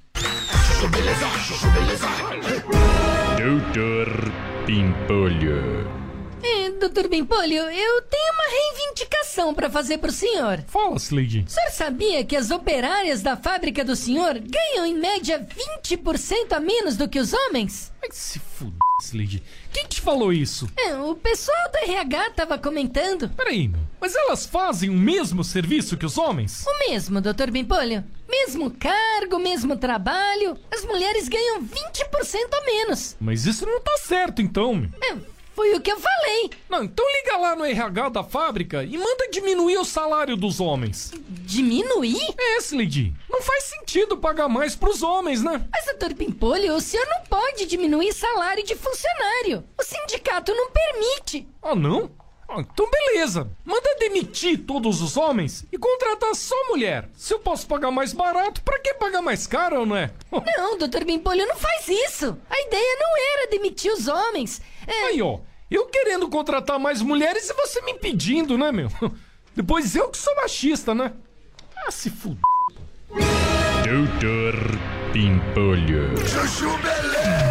Doutor Pimpolho. É, doutor Pimpolho, eu tenho uma reivindicação para fazer pro senhor. Fala, Slade. O senhor sabia que as operárias da fábrica do senhor ganham em média 20% a menos do que os homens? Mas se fuder, Slade. Quem te falou isso? É, o pessoal do RH tava comentando. Peraí, meu. Mas elas fazem o mesmo serviço que os homens? O mesmo, doutor Bimpolho. Mesmo cargo, mesmo trabalho. As mulheres ganham 20% a menos. Mas isso não tá certo, então. É, Foi o que eu falei. Não, então liga lá no RH da fábrica e manda diminuir o salário dos homens. Diminuir? É, Slade. Não faz sentido pagar mais pros homens, né? Mas, doutor Pimpolho, o senhor não pode diminuir salário de funcionário. O sindicato não permite. Ah, não? Então beleza. Manda demitir todos os homens e contratar só mulher. Se eu posso pagar mais barato, pra que pagar mais caro, não é? <laughs> Não, doutor Pimpolho, não faz isso. A ideia não era demitir os homens. É... Aí, ó. Eu querendo contratar mais mulheres e você me impedindo, né, meu? <laughs> Depois eu que sou machista, né? Ah, se fuder. Doutor Pimpolho. Chuchu Beleza!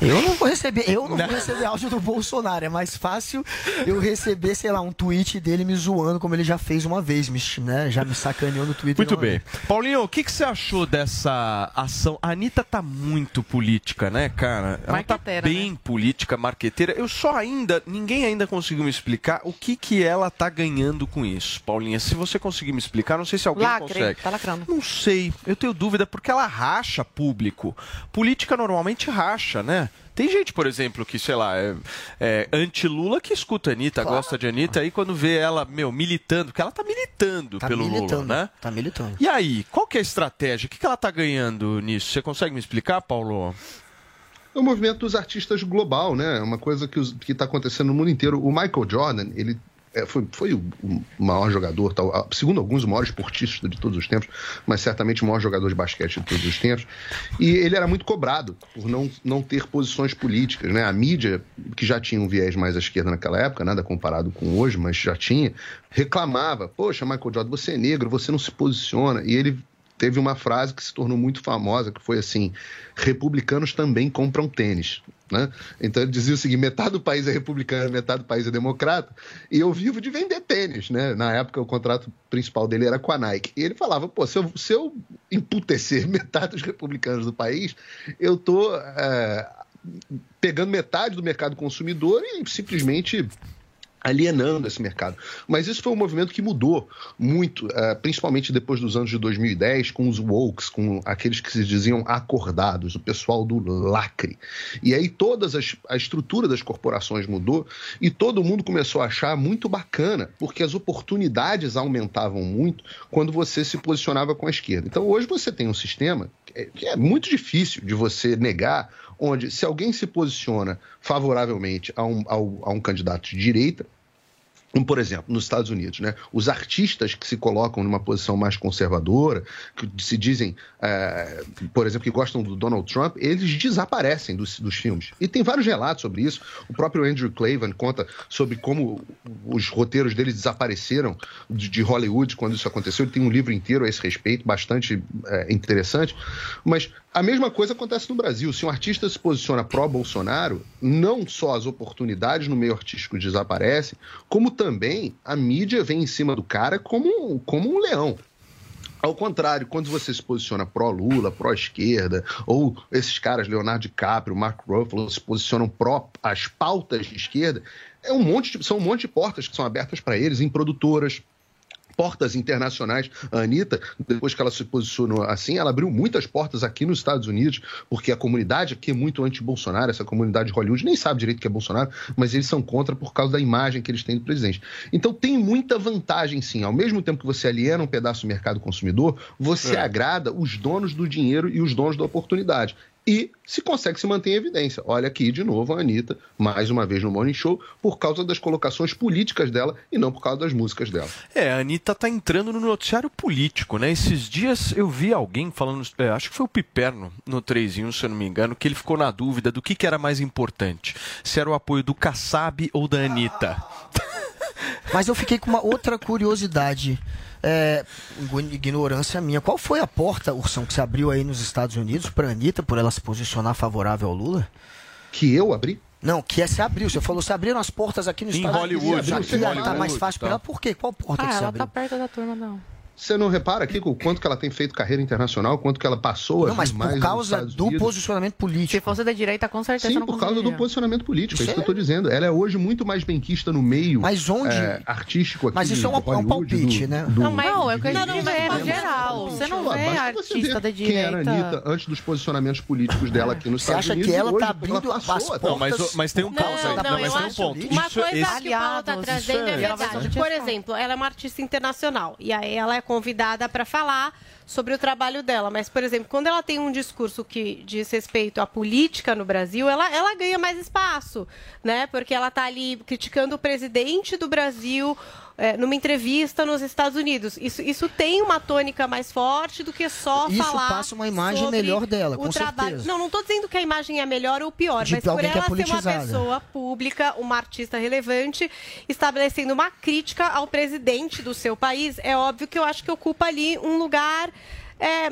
Eu não vou receber, eu não, vou receber áudio do Bolsonaro. É mais fácil eu receber, sei lá, um tweet dele me zoando, como ele já fez uma vez, me, né? Já me sacaneou no Twitter. Muito bem. vez. Paulinho, o que, que você achou dessa ação? A Anitta tá muito política, né, cara? Ela Marqueteira, tá bem política, marqueteira. Eu só ainda, ninguém ainda conseguiu me explicar o que que ela tá ganhando com isso. Paulinha, se você conseguir me explicar, não sei se alguém Lacre, consegue. tá lacrando. Não sei, eu tenho dúvida porque ela racha público. Política normalmente racha, né? Tem gente, por exemplo, que, sei lá, é, é anti-Lula que escuta a Anitta, gosta de Anitta, aí quando vê ela, meu, militando, porque ela tá militando Tá pelo militando, Lula, né? Tá militando. E aí, qual que é a estratégia? O que, que ela tá ganhando nisso? Você consegue me explicar, Paulo? É o movimento dos artistas global, né? É Uma coisa que está acontecendo no mundo inteiro. O Michael Jordan, ele é, foi, foi o, maior jogador, tal, segundo alguns, o maior esportista de todos os tempos, mas certamente o maior jogador de basquete de todos os tempos. E ele era muito cobrado por não, não ter posições políticas, né? A mídia, que já tinha um viés mais à esquerda naquela época, nada comparado com hoje, mas já tinha, reclamava: Poxa, Michael Jordan, você é negro, você não se posiciona. E ele teve uma frase que se tornou muito famosa, que foi assim: republicanos também compram tênis. Né? Então ele dizia o seguinte: metade do país é republicano, metade do país é democrata, e eu vivo de vender tênis. Né? Na época, o contrato principal dele era com a Nike. E ele falava: pô, se eu, se eu emputecer <laughs> metade dos republicanos do país, eu tô é, pegando metade do mercado consumidor e simplesmente alienando esse mercado. Mas isso foi um movimento que mudou muito, eh, principalmente depois dos anos de 2010, com os wokes, com aqueles que se diziam acordados, o pessoal do lacre. E aí todas as, a estrutura das corporações mudou e todo mundo começou a achar muito bacana, porque as oportunidades aumentavam muito quando você se posicionava com a esquerda. Então hoje você tem um sistema que é, é muito difícil de você negar, onde se alguém se posiciona favoravelmente a um, a um candidato de direita, como, por exemplo, nos Estados Unidos, né? Os artistas que se colocam numa posição mais conservadora, que se dizem, eh, por exemplo, que gostam do Donald Trump, eles desaparecem dos, dos filmes. E tem vários relatos sobre isso. O próprio Andrew Clavin conta sobre como os roteiros deles desapareceram de, de Hollywood quando isso aconteceu. Ele tem um livro inteiro a esse respeito, bastante eh, interessante. Mas a mesma coisa acontece no Brasil. Se um artista se posiciona pró-Bolsonaro, não só as oportunidades no meio artístico desaparecem, como também a mídia vem em cima do cara como, como um leão. Ao contrário, quando você se posiciona pró-Lula, pró-esquerda, ou esses caras, Leonardo DiCaprio, Mark Ruffalo, se posicionam pró as pautas de esquerda, é um monte de- são um monte de portas que são abertas para eles em produtoras, portas internacionais. A Anitta, depois que ela se posicionou assim, ela abriu muitas portas aqui nos Estados Unidos, porque a comunidade aqui é muito anti-Bolsonaro, essa comunidade de Hollywood nem sabe direito que é Bolsonaro, mas eles são contra por causa da imagem que eles têm do presidente. Então tem muita vantagem, sim. Ao mesmo tempo que você aliena um pedaço do mercado consumidor, você É. agrada os donos do dinheiro e os donos da oportunidade. E se consegue se manter em evidência. Olha aqui de novo a Anitta, mais uma vez no Morning Show, por causa das colocações políticas dela e não por causa das músicas dela. É, a Anitta tá entrando no noticiário político, né? Esses dias eu vi alguém falando, é, acho que foi o Piperno no 3 em 1, se eu não me engano, que ele ficou na dúvida do que, que era mais importante. Se era o apoio do Kassab ou da Anitta. Mas eu fiquei com uma outra curiosidade. É, ignorância minha. Qual foi a porta, Ursão, que se abriu aí nos Estados Unidos pra Anitta, por ela se posicionar favorável ao Lula? Que eu abri? Não, que é se abriu. Você falou, se abriram as portas aqui nos Em Estados Hollywood, Unidos. em Aqui tá Hollywood, mais fácil pra tá. ela. Por quê? Qual porta Ah, que se ela abriu? tá perto da turma, não. Você não repara aqui o quanto que ela tem feito carreira internacional, quanto que ela passou a Não, mas por causa do Unidos? posicionamento político. Se fosse da direita, com certeza Sim, não por causa do posicionamento político, é isso que eu tô é- dizendo. Ela é hoje muito mais benquista no meio Mas onde- é, artístico aqui Mas isso é um- é um palpite, do- né? do- Não, mas não, é o que a gente de- vê no geral. Você não Basta vê você artista ver da Quem era a direita. Anitta antes dos posicionamentos políticos dela aqui nos Você Estados acha que Unidos? e ela tá abrindo as a- portas? Não, mas, mas tem um ponto aí. Não, Não, não, mas tem um ponto. Uma Isso- coisa que o Paulo está aliados, trazendo é é- verdade. Por exemplo, ela é uma artista internacional e aí ela é convidada para falar sobre o trabalho dela. Mas, por exemplo, quando ela tem um discurso que diz respeito à política no Brasil, ela, ela ganha mais espaço, né? Porque ela está ali criticando o presidente do Brasil é, numa entrevista nos Estados Unidos. Isso, isso tem uma tônica mais forte do que só Isso falar passa uma imagem melhor dela, com trabalho. certeza. Não, não estou dizendo que a imagem é melhor ou pior, De mas por é ela ser uma pessoa pública, uma artista relevante, estabelecendo uma crítica ao presidente do seu país, é óbvio que eu acho que ocupa ali um lugar. É,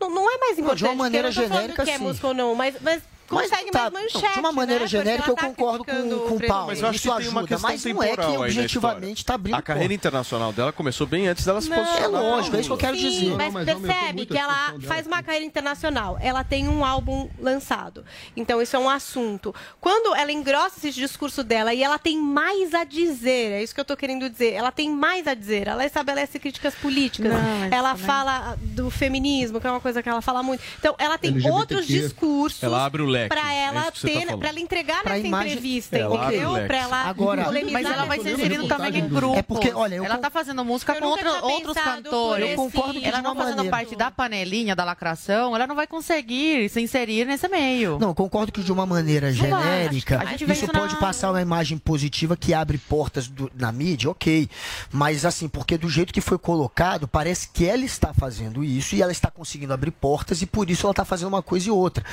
não, não é mais Não, importante. de uma maneira genérica, que é sim. música ou não, mas Mas consegue tá, mais não, manchete. de uma maneira né? Genérica, eu tá concordo com, com o. Paulo. Mas eu acho Isso que tem uma ajuda, questão mas não é que objetivamente está abrindo A carreira internacional dela começou bem antes dela se Não, posicionar. É lógico, é isso que eu quero Sim, dizer. mas, mas percebe que ela faz uma carreira internacional. Ela tem um álbum lançado. Então, isso é um assunto. Quando ela engrossa esse discurso dela e ela tem mais a dizer, é isso que eu tô querendo dizer. Ela tem mais a dizer. Ela estabelece críticas políticas. Não, mas ela também- fala do feminismo, que é uma coisa que ela fala muito. Então, ela tem LGBTQ. outros discursos Ela abre o leque, para é ela tá ter, falando. para ela entregar Pra nessa imagem- entrevista, Ela o entendeu? leque. Para ela Agora- polemizar Mas ela vai nessa se Eu lembro inserindo da também em grupos. É porque, olha, eu ela tá fazendo música com outra- outros cantores. Eu concordo que ela não uma fazendo maneira- parte da panelinha, da lacração, ela não vai conseguir se inserir nesse meio. Não, concordo que de uma maneira genérica, A gente vê isso pode na- passar uma imagem positiva que abre portas do- na mídia, ok. Mas assim, porque do jeito que foi colocado, parece que ela está fazendo isso e ela está conseguindo abrir portas e por isso ela está fazendo uma coisa e outra.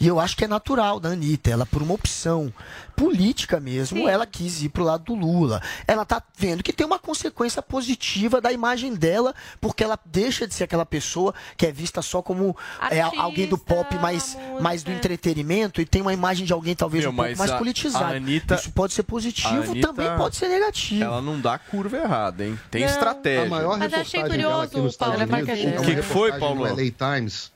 E eu acho que é natural da Anitta, ela por uma opção política mesmo, ela quis ir pro lado do Lula. Ela tá vendo que tem uma consequência positiva da imagem dela, porque ela deixa de ser aquela pessoa que é vista só como é, Artista, alguém do pop mais, mais do entretenimento e tem uma imagem de alguém talvez Meu, um pouco mas mais a- politizado. a Anitta- Isso pode ser positivo, Anitta- também pode ser negativo. Ela não dá curva errada, hein? Tem Não. estratégia. A maior Mas achei curioso, Paulo, é Unidos é O que que foi, Paulo? no LA Times.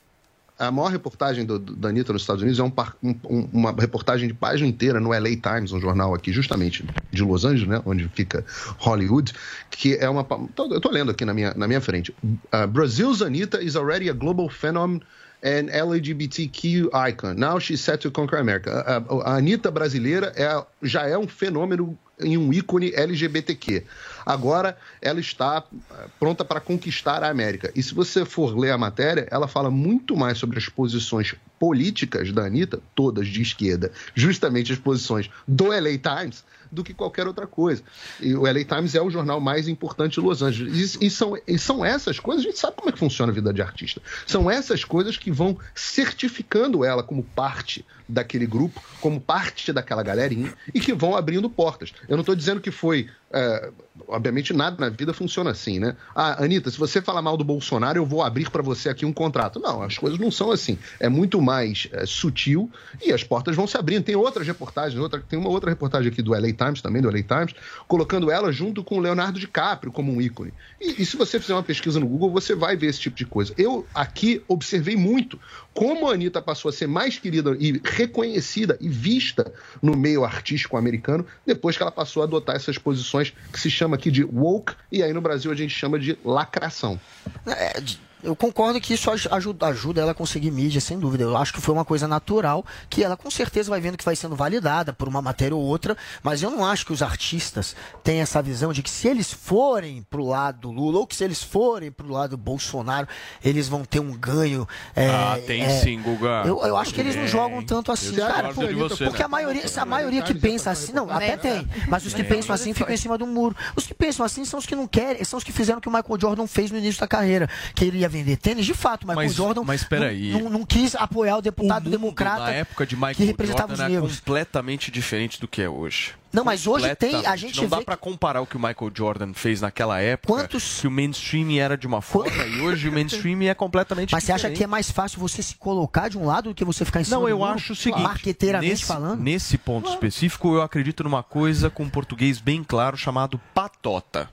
A maior reportagem do, do, da Anitta nos Estados Unidos é um um- um- uma reportagem de página inteira no LA Times, um jornal aqui justamente de Los Angeles, né, onde fica Hollywood, que é uma... tô- Eu lendo aqui na minha, na minha frente. Uh, Brazil's Anitta is already a global phenomenon and LGBTQ icon. Now she's set to conquer America. A, a, a Anitta brasileira é, já é um fenômeno e um ícone LGBTQ. Agora ela está eh, pronta para conquistar a América. E se você for ler a matéria, ela fala muito mais sobre as posições políticas da Anitta, todas de esquerda, justamente as posições do LA Times, do que qualquer outra coisa. E o LA Times é o jornal mais importante de Los Angeles. E, e são, e são essas coisas, a gente sabe como é que funciona a vida de artista. São essas coisas que vão certificando ela como parte daquele grupo, como parte daquela galerinha, e que vão abrindo portas. Eu não estou dizendo que foi. É, obviamente, nada na vida funciona assim, né? Ah, Anitta, se você falar mal do Bolsonaro, eu vou abrir para você aqui um contrato. Não, as coisas não são assim. É muito mais é, sutil e as portas vão se abrindo. Tem outras reportagens, outra, tem uma outra reportagem aqui do LA Times, também do LA Times, colocando ela junto com o Leonardo DiCaprio como um ícone. E, e se você fizer uma pesquisa no Google, você vai ver esse tipo de coisa. Eu aqui observei muito como a Anitta passou a ser mais querida e reconhecida e vista no meio artístico americano depois que ela passou a adotar essas posições que se chama aqui de woke e aí no Brasil a gente chama de lacração. É, eu concordo que isso aj- ajuda, ajuda ela a conseguir mídia, sem dúvida. Eu acho que foi uma coisa natural, que ela com certeza vai vendo que vai sendo validada por uma matéria ou outra, mas eu não acho que os artistas têm essa visão de que se eles forem pro lado do Lula, ou que se eles forem pro lado do Bolsonaro, eles vão ter um ganho. é, Ah, tem é, sim, Guga. Eu, eu acho que eles não jogam tanto assim, Eu cara. você, porque né? a maioria, se a maioria que pensa assim, não, até tem, mas os que Tem. pensam assim ficam em cima do muro. Os que pensam assim são os que não querem, são os que fizeram o que o Michael Jordan fez no início da carreira, que ele ia vender tênis. De fato, o Michael Mas- Jordan mas peraí. não, não, não quis apoiar o deputado democrata Na época de Michael que representava Jordan os é negros. completamente diferente do que é hoje. Não, mas hoje tem, a gente Não dá vê pra comparar o que o Michael Jordan fez naquela época, Quantos- que o mainstream era de uma forma e hoje o mainstream é completamente Mas você acha diferente. que é mais fácil você se colocar de um lado do que você ficar em cima Não, eu muro? acho o seguinte. Marqueteiramente nesse, falando. Nesse ponto específico, eu acredito numa coisa com um português bem claro chamado patota.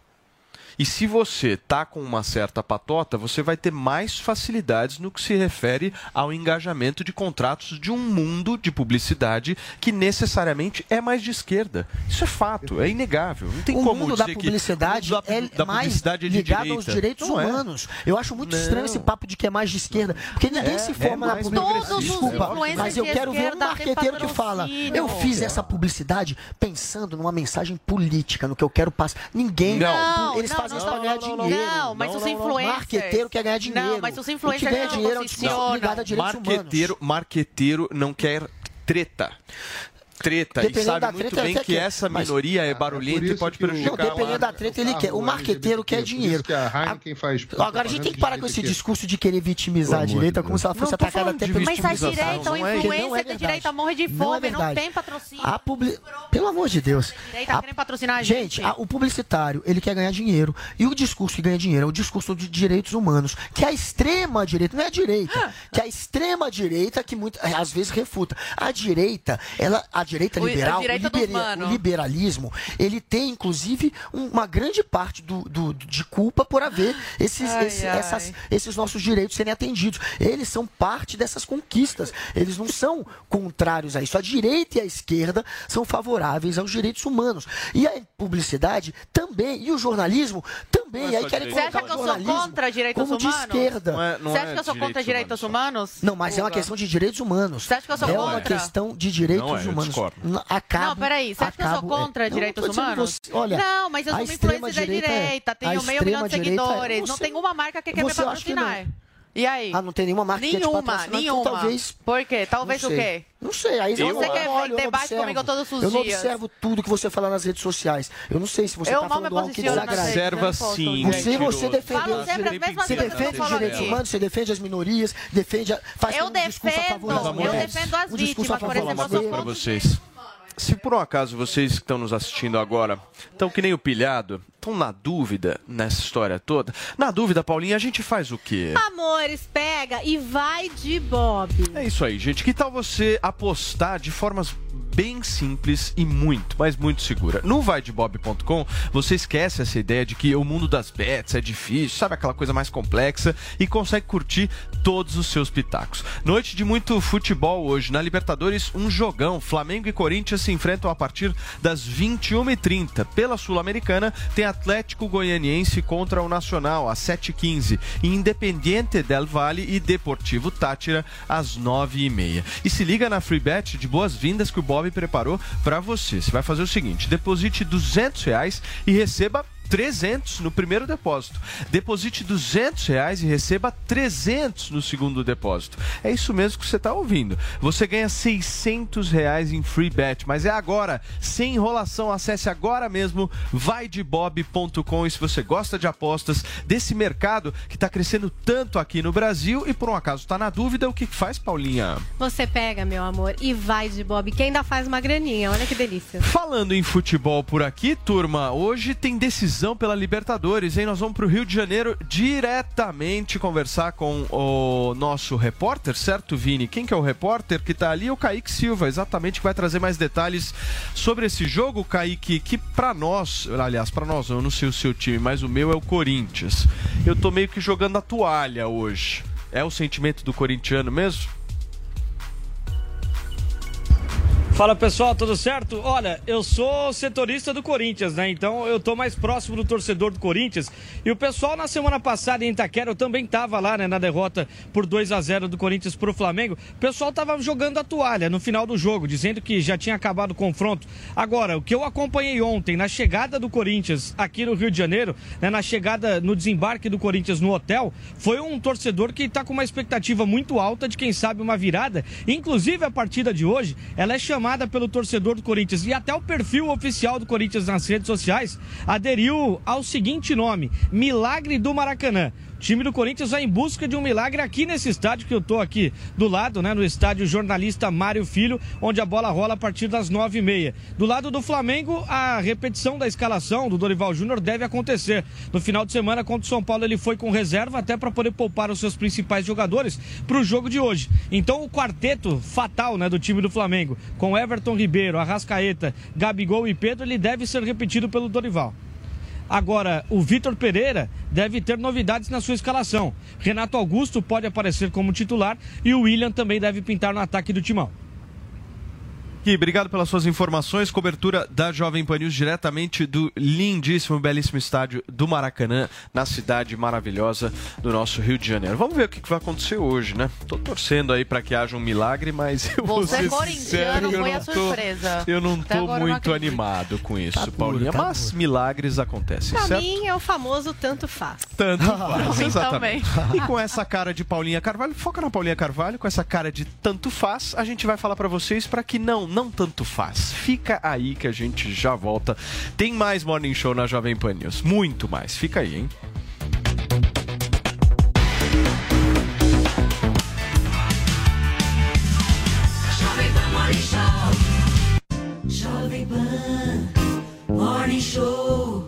E se você tá com uma certa patota, você vai ter mais facilidades no que se refere ao engajamento de contratos de um mundo de publicidade que necessariamente é mais de esquerda. Isso é fato, é inegável. Não tem o como mundo da dizer que publicidade o mundo da, é da publicidade é ligado direita. aos direitos Não é. humanos. Eu acho muito Não. estranho esse papo de que é mais de esquerda, porque ninguém É, se é forma na publicidade. progressista. Desculpa, mas eu quero ver um marqueteiro que fala: eu fiz essa publicidade pensando numa mensagem política, no que eu quero passar. Ninguém. Não, eles não, fazem não, não, dinheiro. não, mas os influencers- Marqueteiro quer ganhar dinheiro. Não, mas os O que ganha não dinheiro é um ligado a direitos humanos. Marqueteiro, marqueteiro não quer treta. Treta. E Dependendo sabe da muito treta, bem que quer. essa Mas- minoria é barulhenta e pode prejudicar Não, dependendo a- da treta, ele quer. O marqueteiro quer dinheiro. a Agora a gente tem que parar com esse discurso de querer vitimizar a direita como se ela fosse atacada até de pelo Mas a direita, o Não é- que não é influencer da verdade. direita morre de Não é fome, não, verdade. tem patrocínio. A publi... Pelo amor de Deus. A direita tá querendo patrocinar a gente. Gente, a- o publicitário, ele quer ganhar dinheiro. E o discurso que ganha dinheiro é o discurso de direitos humanos. Que a extrema direita, não é a direita, que a extrema direita que muito, é, às vezes refuta. A direita, ela, a direita O- liberal, direita o, libera- o liberalismo, ele tem, inclusive, um- uma grande parte do, do- de culpa por haver esses, Ai, esse- ai. essas, esses nossos direitos serem atendidos. Eles são parte dessas conquistas. Eles não são contrários a isso. A direita e a esquerda são favoráveis aos direitos humanos. E a publicidade também. E o jornalismo também. É aí querem colocar Você acha que o eu sou contra direitos como de humanos? esquerda. Não é- não Você acha é que eu sou contra direitos humanos? Não, mas é uma questão de direitos humanos. Você acha que eu sou é uma contra? questão de direitos é, humanos. Acabo, Não, peraí, você acha que eu sou é, contra não, direitos dizendo humanos? você- olha, não, mas eu sou uma influencer da é- direita, a tenho meio milhão de é- seguidores, não não sei. tem uma marca que quer me Você que patrocinar. E aí? Ah, não tem nenhuma marca que quer te Nenhuma, patrocinar, então nenhuma. talvez- Por quê? Talvez o quê? Não sei, aí Você eu, quer eu, olha, eu não debate observo. comigo todos os Eu não dias. observo tudo que você fala nas redes sociais. Eu não sei se você tá me falando algo que desagrada. Observa sim, Você, você defende Falo os sempre as direitos, mesmas você que defende os direitos humanos, você defende as minorias, defende a, faz Eu um discurso a favor das defendo, eu mulheres, defendo as um discurso a vítimas, por favor exemplo, eu sou para vocês. Se por um acaso vocês que estão nos assistindo agora estão que nem o pilhado, estão na dúvida nessa história toda, na dúvida, Paulinha, a gente faz o quê? Amores, pega e vai de Bob. É isso aí, gente. Que tal você apostar de formas bem simples e muito, mas muito segura? No vaidebob.com, você esquece essa ideia de que o mundo das bets é difícil, sabe aquela coisa mais complexa e consegue curtir todos os seus pitacos. Noite de muito futebol hoje. Na Libertadores, um jogão. Flamengo e Corinthians se enfrentam a partir das 21h30. Pela Sul-Americana, tem Atlético Goianiense contra o Nacional, às 7h15. E Independiente del Valle e Deportivo Tátira, às 9h30. E se liga na Free Bet de boas-vindas que o Bob preparou para você. Você vai fazer o seguinte: deposite 200 reais e receba 300 no primeiro depósito. Deposite 200 reais e receba 300 no segundo depósito. É isso mesmo que você está ouvindo. Você ganha 600 reais em free bet, mas é agora, sem enrolação. Acesse agora mesmo vaidebob.com e se você gosta de apostas desse mercado que está crescendo tanto aqui no Brasil e por um acaso está na dúvida, o que faz, Paulinha? Você pega, meu amor, e vai de Bob, que ainda faz uma graninha. Olha que delícia. Falando em futebol por aqui, turma, hoje tem decisão pela Libertadores, hein? Nós vamos para o Rio de Janeiro diretamente conversar com o nosso repórter, certo, Vini? Quem que é o repórter que tá ali? O Kaique Silva, exatamente, que vai trazer mais detalhes sobre esse jogo, Kaique, que para nós, aliás, para nós, eu não sei o seu time, mas o meu é o Corinthians. Eu tô meio que jogando a toalha hoje. É o sentimento do corintiano mesmo? Fala pessoal, tudo certo? Olha, eu sou setorista do Corinthians, né? Então eu tô mais próximo do torcedor do Corinthians. E o pessoal na semana passada em Itaquera, eu também tava lá, né, na derrota por 2 a 0 do Corinthians pro Flamengo. O pessoal tava jogando a toalha no final do jogo, dizendo que já tinha acabado o confronto. Agora, o que eu acompanhei ontem na chegada do Corinthians aqui no Rio de Janeiro, né, na chegada no desembarque do Corinthians no hotel, foi um torcedor que tá com uma expectativa muito alta de quem sabe uma virada. Inclusive a partida de hoje, ela é chamada pelo torcedor do Corinthians e até o perfil oficial do Corinthians nas redes sociais aderiu ao seguinte nome: Milagre do Maracanã. Time do Corinthians vai em busca de um milagre aqui nesse estádio que eu tô aqui do lado, né? No estádio Jornalista Mário Filho, onde a bola rola a partir das nove e meia. Do lado do Flamengo, a repetição da escalação do Dorival Júnior deve acontecer. No final de semana, contra o São Paulo, ele foi com reserva até para poder poupar os seus principais jogadores para o jogo de hoje. Então, o quarteto fatal, né, do time do Flamengo, com Everton Ribeiro, Arrascaeta, Gabigol e Pedro, ele deve ser repetido pelo Dorival. Agora, o Vitor Pereira deve ter novidades na sua escalação. Renato Augusto pode aparecer como titular e o William também deve pintar no ataque do timão. Gui, obrigado pelas suas informações. Cobertura da Jovem Pan News diretamente do lindíssimo, belíssimo estádio do Maracanã, na cidade maravilhosa do nosso Rio de Janeiro. Vamos ver o que vai acontecer hoje, né? Tô torcendo aí para que haja um milagre, mas eu vou Você ser é corintiano, sincero, eu foi não a tô, surpresa. eu não tô eu não muito acredito. animado com isso, Tá Paulinha. tá mas milagres acontecem, Pra certo? mim é o famoso tanto faz. Tanto <laughs> faz, mim exatamente. também. E com essa cara de Paulinha Carvalho, foca na Paulinha Carvalho, com essa cara de tanto faz, a gente vai falar pra vocês para que não, não tanto faz. Fica aí que a gente já volta. Tem mais Morning Show na Jovem Pan News, muito mais. Fica aí, hein? Jovem Pan Morning Show.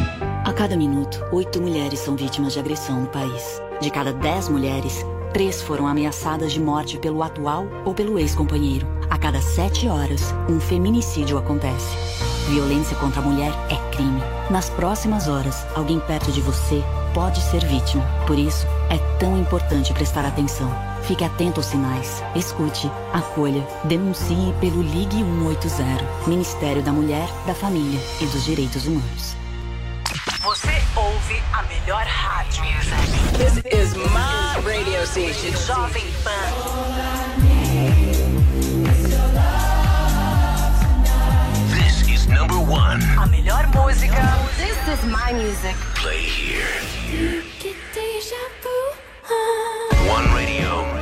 Cada minuto, oito mulheres são vítimas de agressão no país. De cada dez mulheres, três foram ameaçadas de morte pelo atual ou pelo ex-companheiro. A cada sete horas, um feminicídio acontece. Violência contra a mulher é crime. Nas próximas horas, alguém perto de você pode ser vítima. Por isso, é tão importante prestar atenção. Fique atento aos sinais. Escute, acolha, denuncie pelo Ligue 180. Ministério da Mulher, da Família e dos Direitos Humanos. Você ouve a melhor rádio. This is my radio station, Jovem Pan. This is number one. A melhor música. This is my music. Play here. One radio,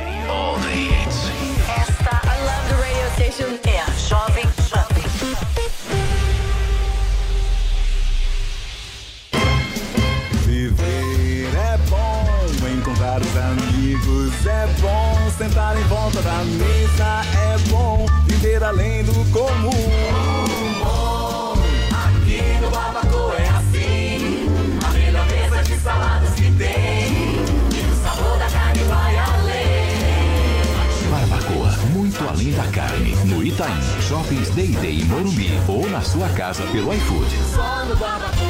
é bom, sentar em volta da mesa é bom, viver além do comum. Aqui no Barbacoa é assim. A melhor mesa de saladas que tem. E o sabor da carne vai além. Barbacoa, muito além da carne. No Itaim, Shoppings Day Day em Morumbi ou na sua casa pelo iFood. Só no Barbacoa.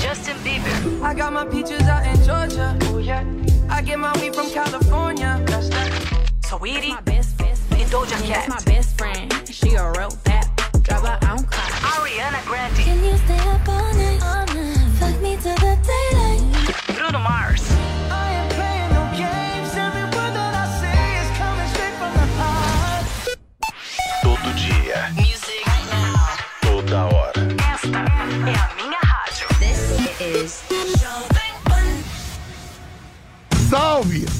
Justin Bieber. I got my peaches out in Georgia. Oh yeah. I get my weed from California. That's that. Sweetie. My best, best, best. And Doja Cat. my best friend. She a real bad. Drive her own car. Ariana Grande. Can you stay up all night?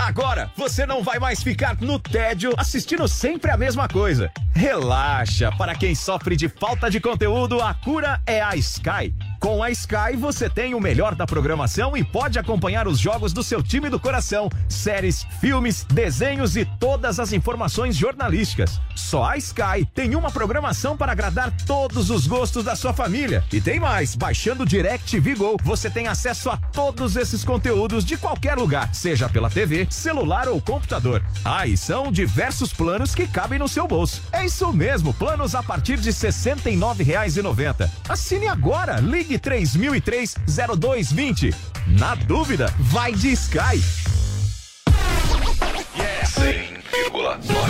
Agora você não vai mais ficar no tédio assistindo sempre a mesma coisa. Relaxa, para quem sofre de falta de conteúdo, a cura é a Sky. Com a Sky você tem o melhor da programação e pode acompanhar os jogos do seu time do coração, séries, filmes, desenhos e todas as informações jornalísticas. Só a Sky tem uma programação para agradar todos os gostos da sua família. E tem mais, baixando o DirecTV Go, você tem acesso a todos esses conteúdos de qualquer lugar, seja pela TV, celular ou computador. Ah, e são diversos planos que cabem no seu bolso. É isso mesmo, planos a partir de R$ 69,90. Assine agora, ligue 3003-0220. Na dúvida, vai de Sky. 100,9.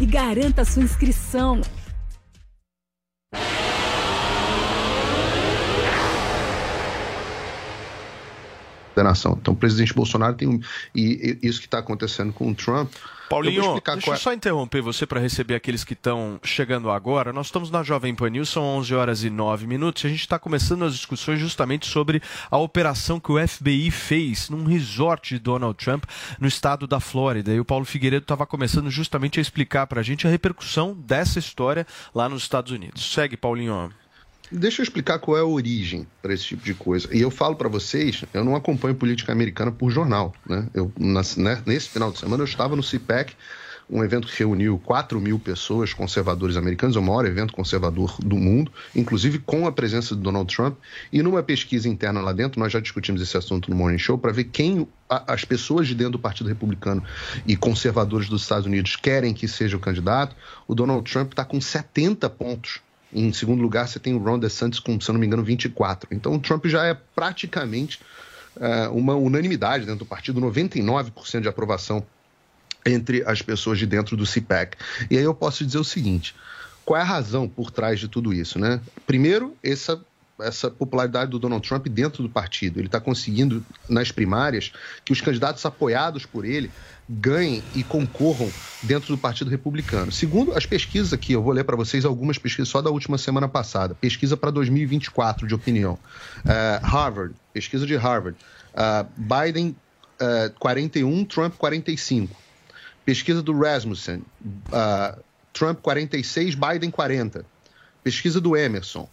e garanta sua inscrição. da nação. Então, o presidente Bolsonaro tem um. E, e isso que está acontecendo com o Trump. Paulinho, deixa eu é- só interromper você para receber aqueles que estão chegando agora. Nós estamos na Jovem Pan News, são 11 horas e 9 minutos. e A gente está começando as discussões justamente sobre a operação que o FBI fez num resort de Donald Trump no estado da Flórida. E o Paulo Figueiredo estava começando justamente a explicar para a gente a repercussão dessa história lá nos Estados Unidos. Segue, Paulinho. Deixa eu explicar qual é a origem para esse tipo de coisa. E eu falo para vocês, eu não acompanho política americana por jornal. Né? Eu, né, nesse final de semana eu estava no CIPEC, um evento que reuniu 4 mil pessoas, conservadores americanos, é o maior evento conservador do mundo, inclusive com a presença de Donald Trump. E numa pesquisa interna lá dentro, nós já discutimos esse assunto no Morning Show, para ver quem a- as pessoas de dentro do Partido Republicano e conservadores dos Estados Unidos querem que seja o candidato. O Donald Trump está com 70 pontos em segundo lugar, você tem o Ron DeSantis com, se eu não me engano, 24. Então, o Trump já é praticamente eh, uma unanimidade dentro do partido, 99% de aprovação entre as pessoas de dentro do CPAC. E aí eu posso dizer o seguinte: qual é a razão por trás de tudo isso, né? Primeiro, essa essa popularidade do Donald Trump dentro do partido. Ele está conseguindo, nas primárias, que os candidatos apoiados por ele ganhem e concorram dentro do Partido Republicano. Segundo as pesquisas aqui, eu vou ler para vocês algumas pesquisas só da última semana passada. Pesquisa para 2024 de opinião. Eh, Harvard, pesquisa de Harvard. Ah, Biden eh, 41, Trump 45. Pesquisa do Rasmussen, Trump 46, Biden 40. Pesquisa do Emerson,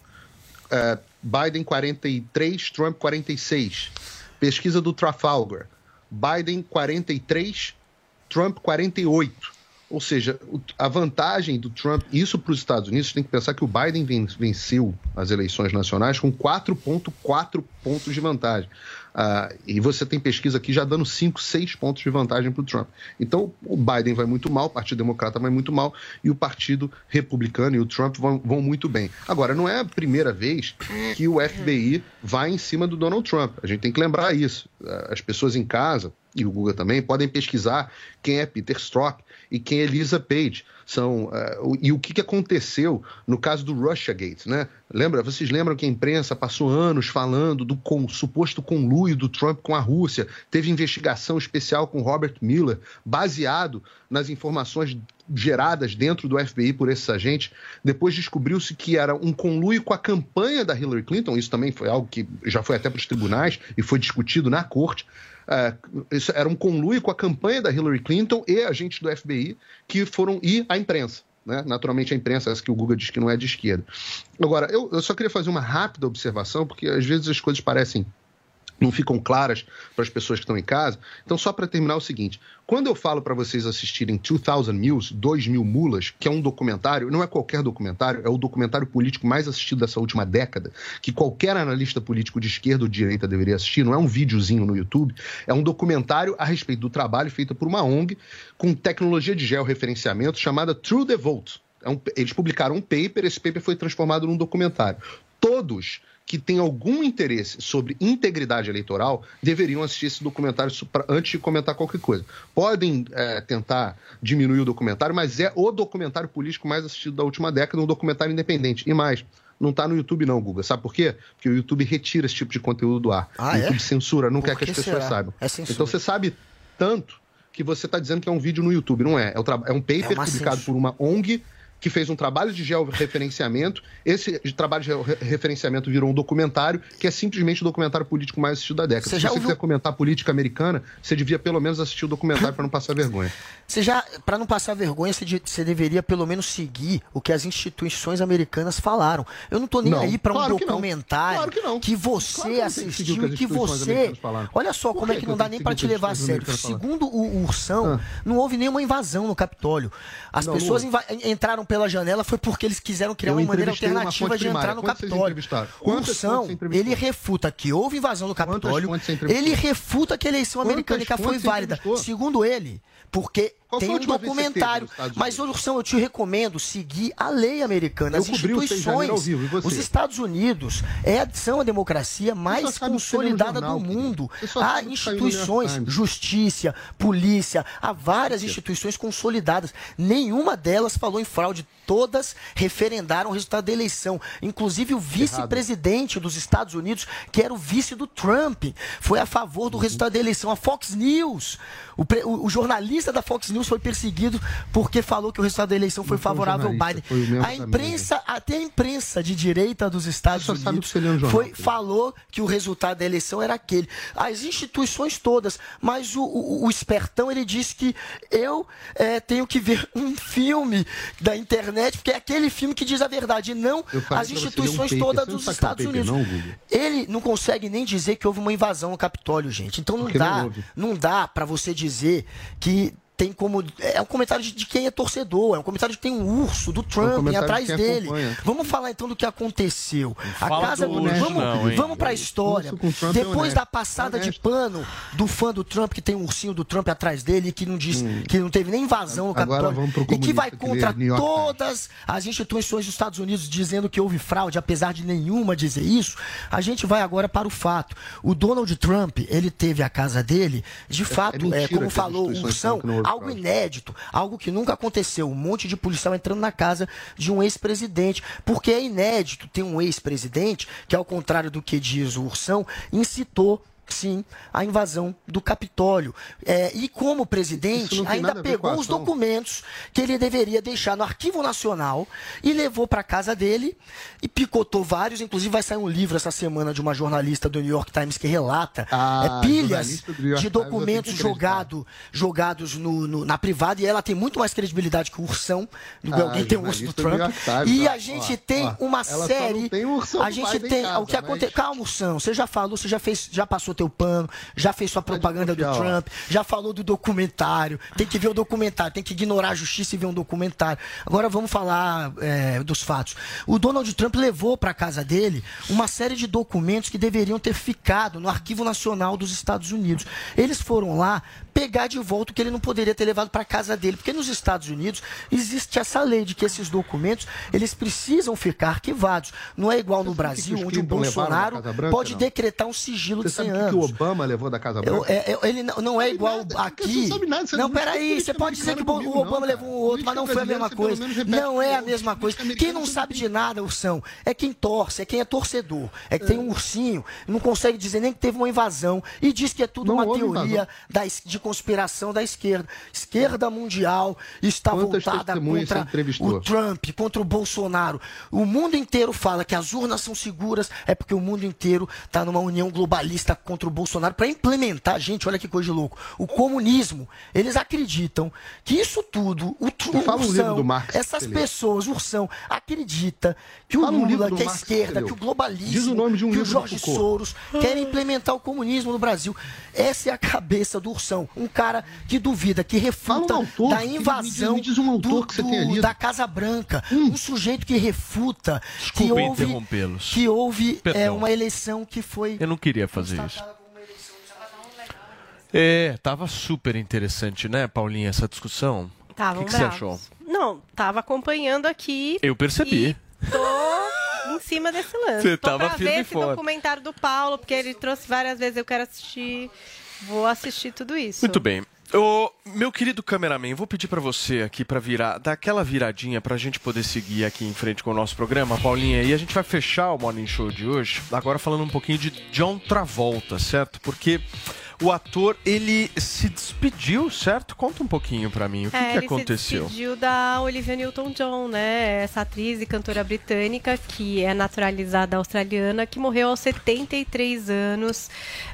ah, Biden 43, Trump 46. Pesquisa do Trafalgar, Biden 43, Trump 48. Ou seja, a vantagem do Trump, isso para os Estados Unidos, tem que pensar que o Biden ven- venceu as eleições nacionais com 4,4 pontos de vantagem. Ah, e você tem pesquisa aqui já dando 5, 6 pontos de vantagem para o Trump. Então, o Biden vai muito mal, o Partido Democrata vai muito mal, e o Partido Republicano e o Trump vão, vão muito bem. Agora, não é a primeira vez que o FBI vai em cima do Donald Trump. A gente tem que lembrar isso. Ah, As pessoas em casa, e o Google também, podem pesquisar quem é Peter Strzok e quem é Lisa Page. São, o- e o que, que aconteceu no caso do Russiagate, né? Lembra, vocês lembram que a imprensa passou anos falando do com- suposto conluio do Trump com a Rússia? Teve investigação especial com Robert Mueller, baseado nas informações geradas dentro do FBI por esses agentes. Depois descobriu-se que era um conluio com a campanha da Hillary Clinton. Isso também foi algo que já foi até para os tribunais e foi discutido na corte. É, isso era um conluio com a campanha da Hillary Clinton e agentes do FBI que foram ir à imprensa. Né? Naturalmente, a imprensa, essa que o Google diz que não é de esquerda. Agora, eu, eu só queria fazer uma rápida observação, porque às vezes as coisas parecem não ficam claras para as pessoas que estão em casa. Então, só para terminar o seguinte: quando eu falo para vocês assistirem 2000 Mules, 2000 Mulas, que é um documentário, não é qualquer documentário, é o documentário político mais assistido dessa última década, que qualquer analista político de esquerda ou de direita deveria assistir, não é um videozinho no YouTube, é um documentário a respeito do trabalho feito por uma ONG com tecnologia de georreferenciamento chamada True the Vote. É um- eles publicaram um paper, esse paper foi transformado num documentário. Todos que têm algum interesse sobre integridade eleitoral deveriam assistir esse documentário antes de comentar qualquer coisa. Podem é, tentar diminuir o documentário, mas é o documentário político mais assistido da última década, um documentário independente. E mais, não tá no YouTube não, Guga. Sabe por quê? Porque o YouTube retira esse tipo de conteúdo do ar. Ah, o é? YouTube censura, não Por quer que as que pessoas será? saibam. É. Então você sabe tanto que você está dizendo que é um vídeo no YouTube. Não é. É, tra- é um paper uma publicado censura. por uma ONG que fez um trabalho de georreferenciamento. Esse trabalho de georreferenciamento virou um documentário que é simplesmente o documentário político mais assistido da década. Você Se você ouviu- quiser comentar política americana, você devia pelo menos assistir o documentário para não passar vergonha. Você já, para não passar vergonha, você, de- você deveria pelo menos seguir o que as instituições americanas falaram. Eu não tô nem Não, aí para um claro que não. documentário Claro que não. você Claro que não que assistiu que e que você. Olha só como é que que que não dá nem que para te que levar a sério. Segundo o Ursão, não houve nenhuma invasão no Capitólio. As Não, não pessoas inva- entraram pela janela foi porque eles quiseram criar Eu uma maneira uma alternativa de primária. entrar no Quantas vocês Capitólio. Quantas Ursão, ele refuta que houve invasão no Capitólio. Ele refuta que a eleição Quantas americana foi válida. Segundo ele, porque Qual tem um documentário. Mas, Ursão, eu te recomendo seguir a lei americana, Eu as cobri o 6 de janeiro ao instituições. vivo? Os Estados Unidos é, são a democracia mais consolidada jornal, do mundo. Há instituições, justiça, polícia, há várias instituições consolidadas. Nenhuma delas falou em fraude. Todas referendaram o resultado da eleição. Inclusive o vice-presidente dos Estados Unidos, que era o vice do Trump, foi a favor Uhum. do resultado da eleição. A Fox News, o- o jornalista da Fox News foi perseguido porque falou que o resultado da eleição foi favorável ao Biden. A amigo. imprensa, até a imprensa de direita dos Estados Unidos foi, falou que o resultado da eleição era aquele. As instituições todas, mas o, o- o espertão ele disse que eu eh, tenho que ver um filme da internet, porque é aquele filme que diz a verdade, e não as um instituições paper. todas dos é um Estados Unidos. não? Ele não consegue nem dizer que houve uma invasão no Capitólio, gente. Então não Porque dá, não dá para você dizer que tem como. É um comentário de, de quem é torcedor, é um comentário de quem tem um urso do Trump de atrás quem dele. acompanha. Vamos falar então do que aconteceu. A casa do urso, vamos, não, hein? vamos pra história. Urso com Trump é Depois honesto. da passada de Honesto. pano do fã do Trump, que tem um ursinho do Trump atrás dele, que não diz que não teve nem invasão no Hum. Capitólio. E que vai que contra Times. todas as instituições dos Estados Unidos dizendo que houve fraude, apesar de nenhuma dizer isso. A gente vai agora para o fato. O Donald Trump, ele teve a casa dele, de fato, mentira é, como que falou o Ursão, algo inédito, algo que nunca aconteceu. Um monte de policial entrando na casa de um ex-presidente. Porque é inédito ter um ex-presidente que, ao contrário do que diz o Ursão, incitou. Sim, a invasão do Capitólio. É, e como presidente, ainda pegou os documentos que ele deveria deixar no Arquivo Nacional e levou para casa dele e picotou vários. Inclusive, vai sair um livro essa semana de uma jornalista do New York Times que relata Ah, é, pilhas do de documentos jogado, jogados no- no- na privada e ela tem muito mais credibilidade que o Ursão. Ah, alguém tem um urso do do Trump. Times, e a gente ó, tem ó. uma série. tem o a do gente tem. casa, o que mas- acontece. Calma, Ursão. Você já falou, você já fez, já passou teu pano, já fez sua propaganda do. Trump, já falou do documentário. Tem que ver o documentário, tem que ignorar a justiça e ver um documentário. Agora vamos falar é, dos fatos. O Donald Trump levou para casa dele uma série de documentos que deveriam ter ficado no Arquivo Nacional dos Estados Unidos. Eles foram lá pegar de volta o que ele não poderia ter levado para casa dele, porque nos Estados Unidos existe essa lei de que esses documentos eles precisam ficar arquivados. Não é igual no Brasil, onde o Bolsonaro Branca, pode não? decretar um sigilo Você de sabe 100 o que o anos. Obama levou da Casa Eu- Branca? é- é- ele não, não é igual nada, aqui. você não não, não peraí, você pode dizer que o politicamente o Obama comigo, não, levou um outro, mas não foi a mesma coisa. Não é a mesma coisa. Quem não sabe de nada, Ursão, é quem torce, é quem é torcedor. É que tem um ursinho, não consegue dizer nem que teve uma invasão e diz que é tudo uma teoria da de conspiração da esquerda. Esquerda mundial está Quantas voltada contra o Trump, contra o Bolsonaro. O mundo inteiro fala que as urnas são seguras, é porque o mundo inteiro está numa união globalista contra o Bolsonaro para implementar, gente, olha que coisa de louco, o comunismo. Eles acreditam que isso tudo, o, tru- Fala um Ursão, livro do Marx essas pessoas, Ursão, acredita que o um Lula, do que a Marx que esquerda, que o globalismo, o um que o Jorge. Soros querem implementar o comunismo no Brasil. Essa é a cabeça do Ursão. Um cara que duvida, que refuta um autor, da me diz- invasão me diz um autor do- que você do- da Casa Branca. Um sujeito que refuta que houve, que houve é, uma eleição que foi Eu não queria fazer isso. É, tava super interessante, né, Paulinha, essa discussão. Estavam O que, que você achou? Não, tava acompanhando aqui. Eu percebi. E tô em cima desse lance. Você tô tava pra ver esse forte. documentário do Paulo, porque ele trouxe várias vezes, eu quero assistir. Vou assistir tudo isso. Muito bem. Ô, meu querido cameraman, vou pedir pra você aqui pra virar, dar aquela viradinha pra gente poder seguir aqui em frente com o nosso programa, Paulinha, e a gente vai fechar o Morning Show de hoje, agora falando um pouquinho de John Travolta, certo? Porque o ator, ele se despediu, certo? Conta um pouquinho pra mim, o que, É, que ele aconteceu? se despediu da Olivia Newton-John, né? Essa atriz e cantora britânica que é naturalizada australiana, que morreu aos 73 anos.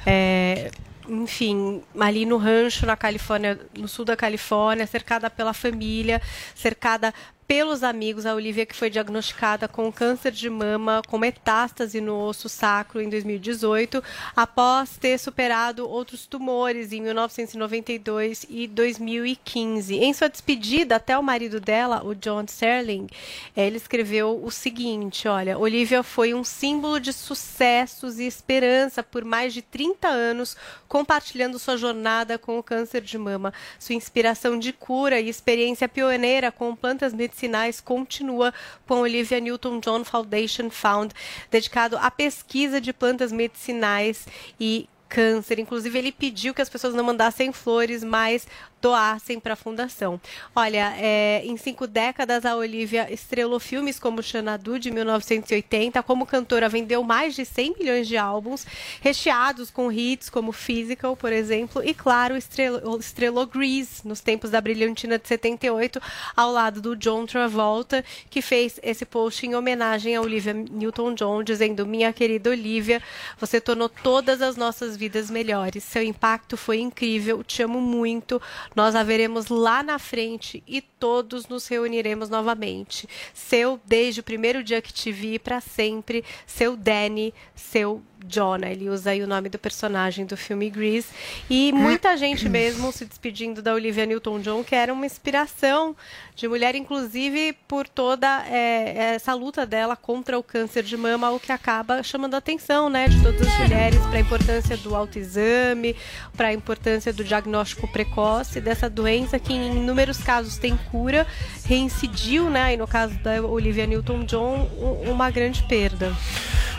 É, enfim, ali no rancho na Califórnia, no sul da Califórnia, cercada pela família, cercada pelos amigos, a Olivia que foi diagnosticada com câncer de mama com metástase no osso sacro em 2018, após ter superado outros tumores em 1992 e 2015. Em sua despedida, até o marido dela, o John Serling, eh, ele escreveu o seguinte: olha, Olivia foi um símbolo de sucessos e esperança por mais de 30 anos, compartilhando sua jornada com o câncer de mama. Sua inspiração de cura e experiência pioneira com plantas medicinais continua com a Olivia Newton-John Foundation Fund, dedicado à pesquisa de plantas medicinais e câncer. Inclusive, ele pediu que as pessoas não mandassem flores, mas doassem para a fundação. Olha, é, em cinco décadas, a Olivia estrelou filmes como Xanadu, de 1980. Como cantora, vendeu mais de 100 milhões de álbuns, recheados com hits como Physical, por exemplo. E, claro, estrelou, estrelou Grease, nos tempos da Brilhantina de 78, ao lado do John Travolta, que fez esse post em homenagem a Olivia Newton-John, dizendo: Minha querida Olivia, você tornou todas as nossas vidas melhores. Seu impacto foi incrível, te amo muito. Nós a veremos lá na frente e todos nos reuniremos novamente. Seu, desde o primeiro dia que te vi, para sempre, seu Danny, seu Jonah. Ele usa aí o nome do personagem do filme Grease. E muita <coughs> gente mesmo se despedindo da Olivia Newton-John, que era uma inspiração de mulher, inclusive por toda é, essa luta dela contra o câncer de mama, o que acaba chamando a atenção né, de todas as mulheres para a importância do autoexame, para a importância do diagnóstico precoce dessa doença que em inúmeros casos tem cura, reincidiu, né, e no caso da Olivia Newton-John, um- uma grande perda.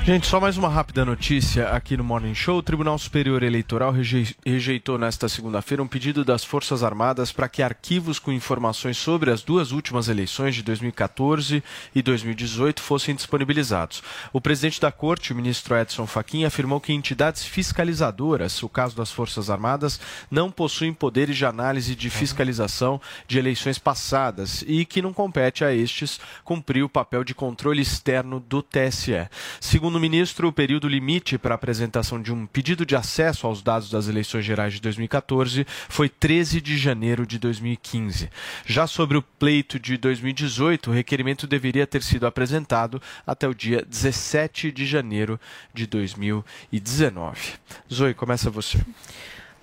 Gente, só mais uma rápida notícia aqui no Morning Show. O Tribunal Superior Eleitoral rejei- rejeitou nesta segunda-feira um pedido das Forças Armadas para que arquivos com informações sobre as duas últimas eleições de 2014 e 2018 fossem disponibilizados. O presidente da Corte, o ministro Edson Fachin, afirmou que entidades fiscalizadoras, o caso das Forças Armadas, não possuem poderes de análise de fiscalização de eleições passadas e que não compete a estes cumprir o papel de controle externo do TSE. Segundo o ministro, o período limite para apresentação de um pedido de acesso aos dados das eleições gerais de 2014 foi 13 de janeiro de 2015. Já sobre o pleito de 2018, o requerimento deveria ter sido apresentado até o dia 17 de janeiro de 2019. Zoe, começa você.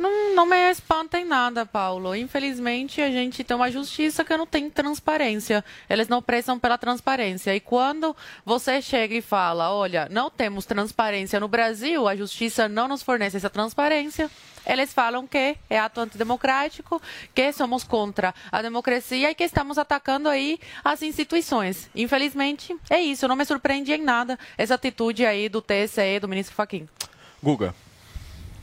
Não, não me espanta em nada, Paulo. Infelizmente, a gente tem uma justiça que não tem transparência. Eles não prestam pela transparência. E quando você chega e fala, olha, não temos transparência no Brasil, a justiça não nos fornece essa transparência, eles falam que é ato antidemocrático, que somos contra a democracia e que estamos atacando aí as instituições. Infelizmente, é isso. Não me surpreende em nada essa atitude aí do TSE, do ministro Fachin. Guga.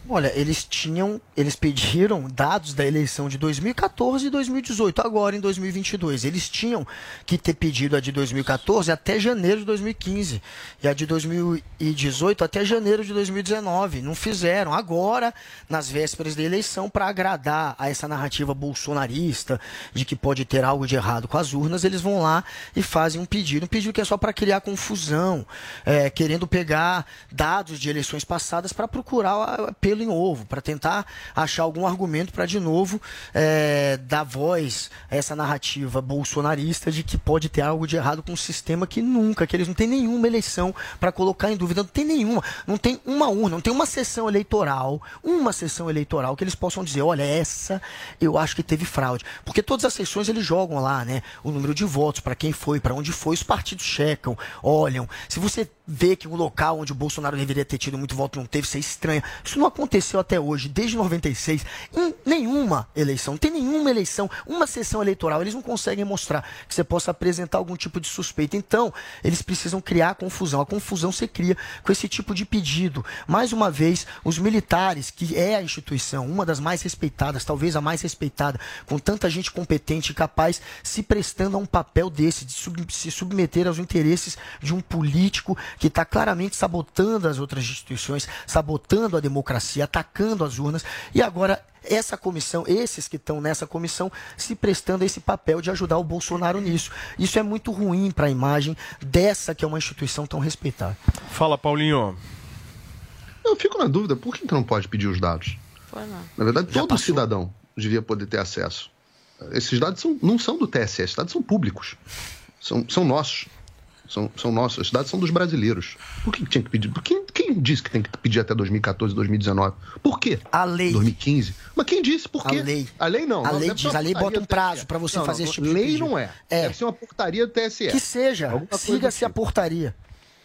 Olha, eles tinham, eles pediram dados da eleição de 2014 e 2018, agora em 2022. Eles tinham que ter pedido a de 2014 até janeiro de 2015 e a de 2018 até janeiro de 2019. Não fizeram. Agora, nas vésperas da eleição, para agradar a essa narrativa bolsonarista de que pode ter algo de errado com as urnas, eles vão lá e fazem um pedido. Um pedido que é só para criar confusão, é, querendo pegar dados de eleições passadas para procurar ah, pelo em ovo, para tentar achar algum argumento para, de novo, é, dar voz a essa narrativa bolsonarista de que pode ter algo de errado com o sistema que nunca, que eles não têm nenhuma eleição para colocar em dúvida, não tem nenhuma, não tem uma urna, não tem uma sessão eleitoral, uma sessão eleitoral que eles possam dizer, olha, essa eu acho que teve fraude. Porque todas as sessões eles jogam lá, né, o número de votos, para quem foi, para onde foi, os partidos checam, olham. Se você vê que o local onde o Bolsonaro deveria ter tido muito voto não teve, você estranha. Isso não acontece aconteceu até hoje, desde 96, em nenhuma eleição, tem nenhuma eleição, uma sessão eleitoral, eles não conseguem mostrar que você possa apresentar algum tipo de suspeita. Então, eles precisam criar confusão. A confusão se cria com esse tipo de pedido. Mais uma vez, os militares, que é a instituição, uma das mais respeitadas, talvez a mais respeitada, com tanta gente competente e capaz, se prestando a um papel desse, de sub- se submeter aos interesses de um político que está claramente sabotando as outras instituições, sabotando a democracia, atacando as urnas. E agora, essa comissão, esses que estão nessa comissão, se prestando a esse papel de ajudar o Bolsonaro nisso. Isso é muito ruim para a imagem dessa que é uma instituição tão respeitada. Fala, Paulinho. Eu fico na dúvida, por que que não pode pedir os dados? Na verdade, todo cidadão devia poder ter acesso. Esses dados são- não são do TSE, esses dados são públicos. São, são nossos. São, são nossos. Esses dados são dos brasileiros. Por que que tinha que pedir? Por quem, quem disse que tem que pedir até 2014, 2019? Por quê? A lei. 2015. Mas quem disse? Por quê? A lei. A lei não. A não, lei diz, a lei bota um prazo pra você Não, fazer não, esse tipo de Lei não é. É. Deve ser uma portaria do TSE. Que seja, siga-se a assim. portaria.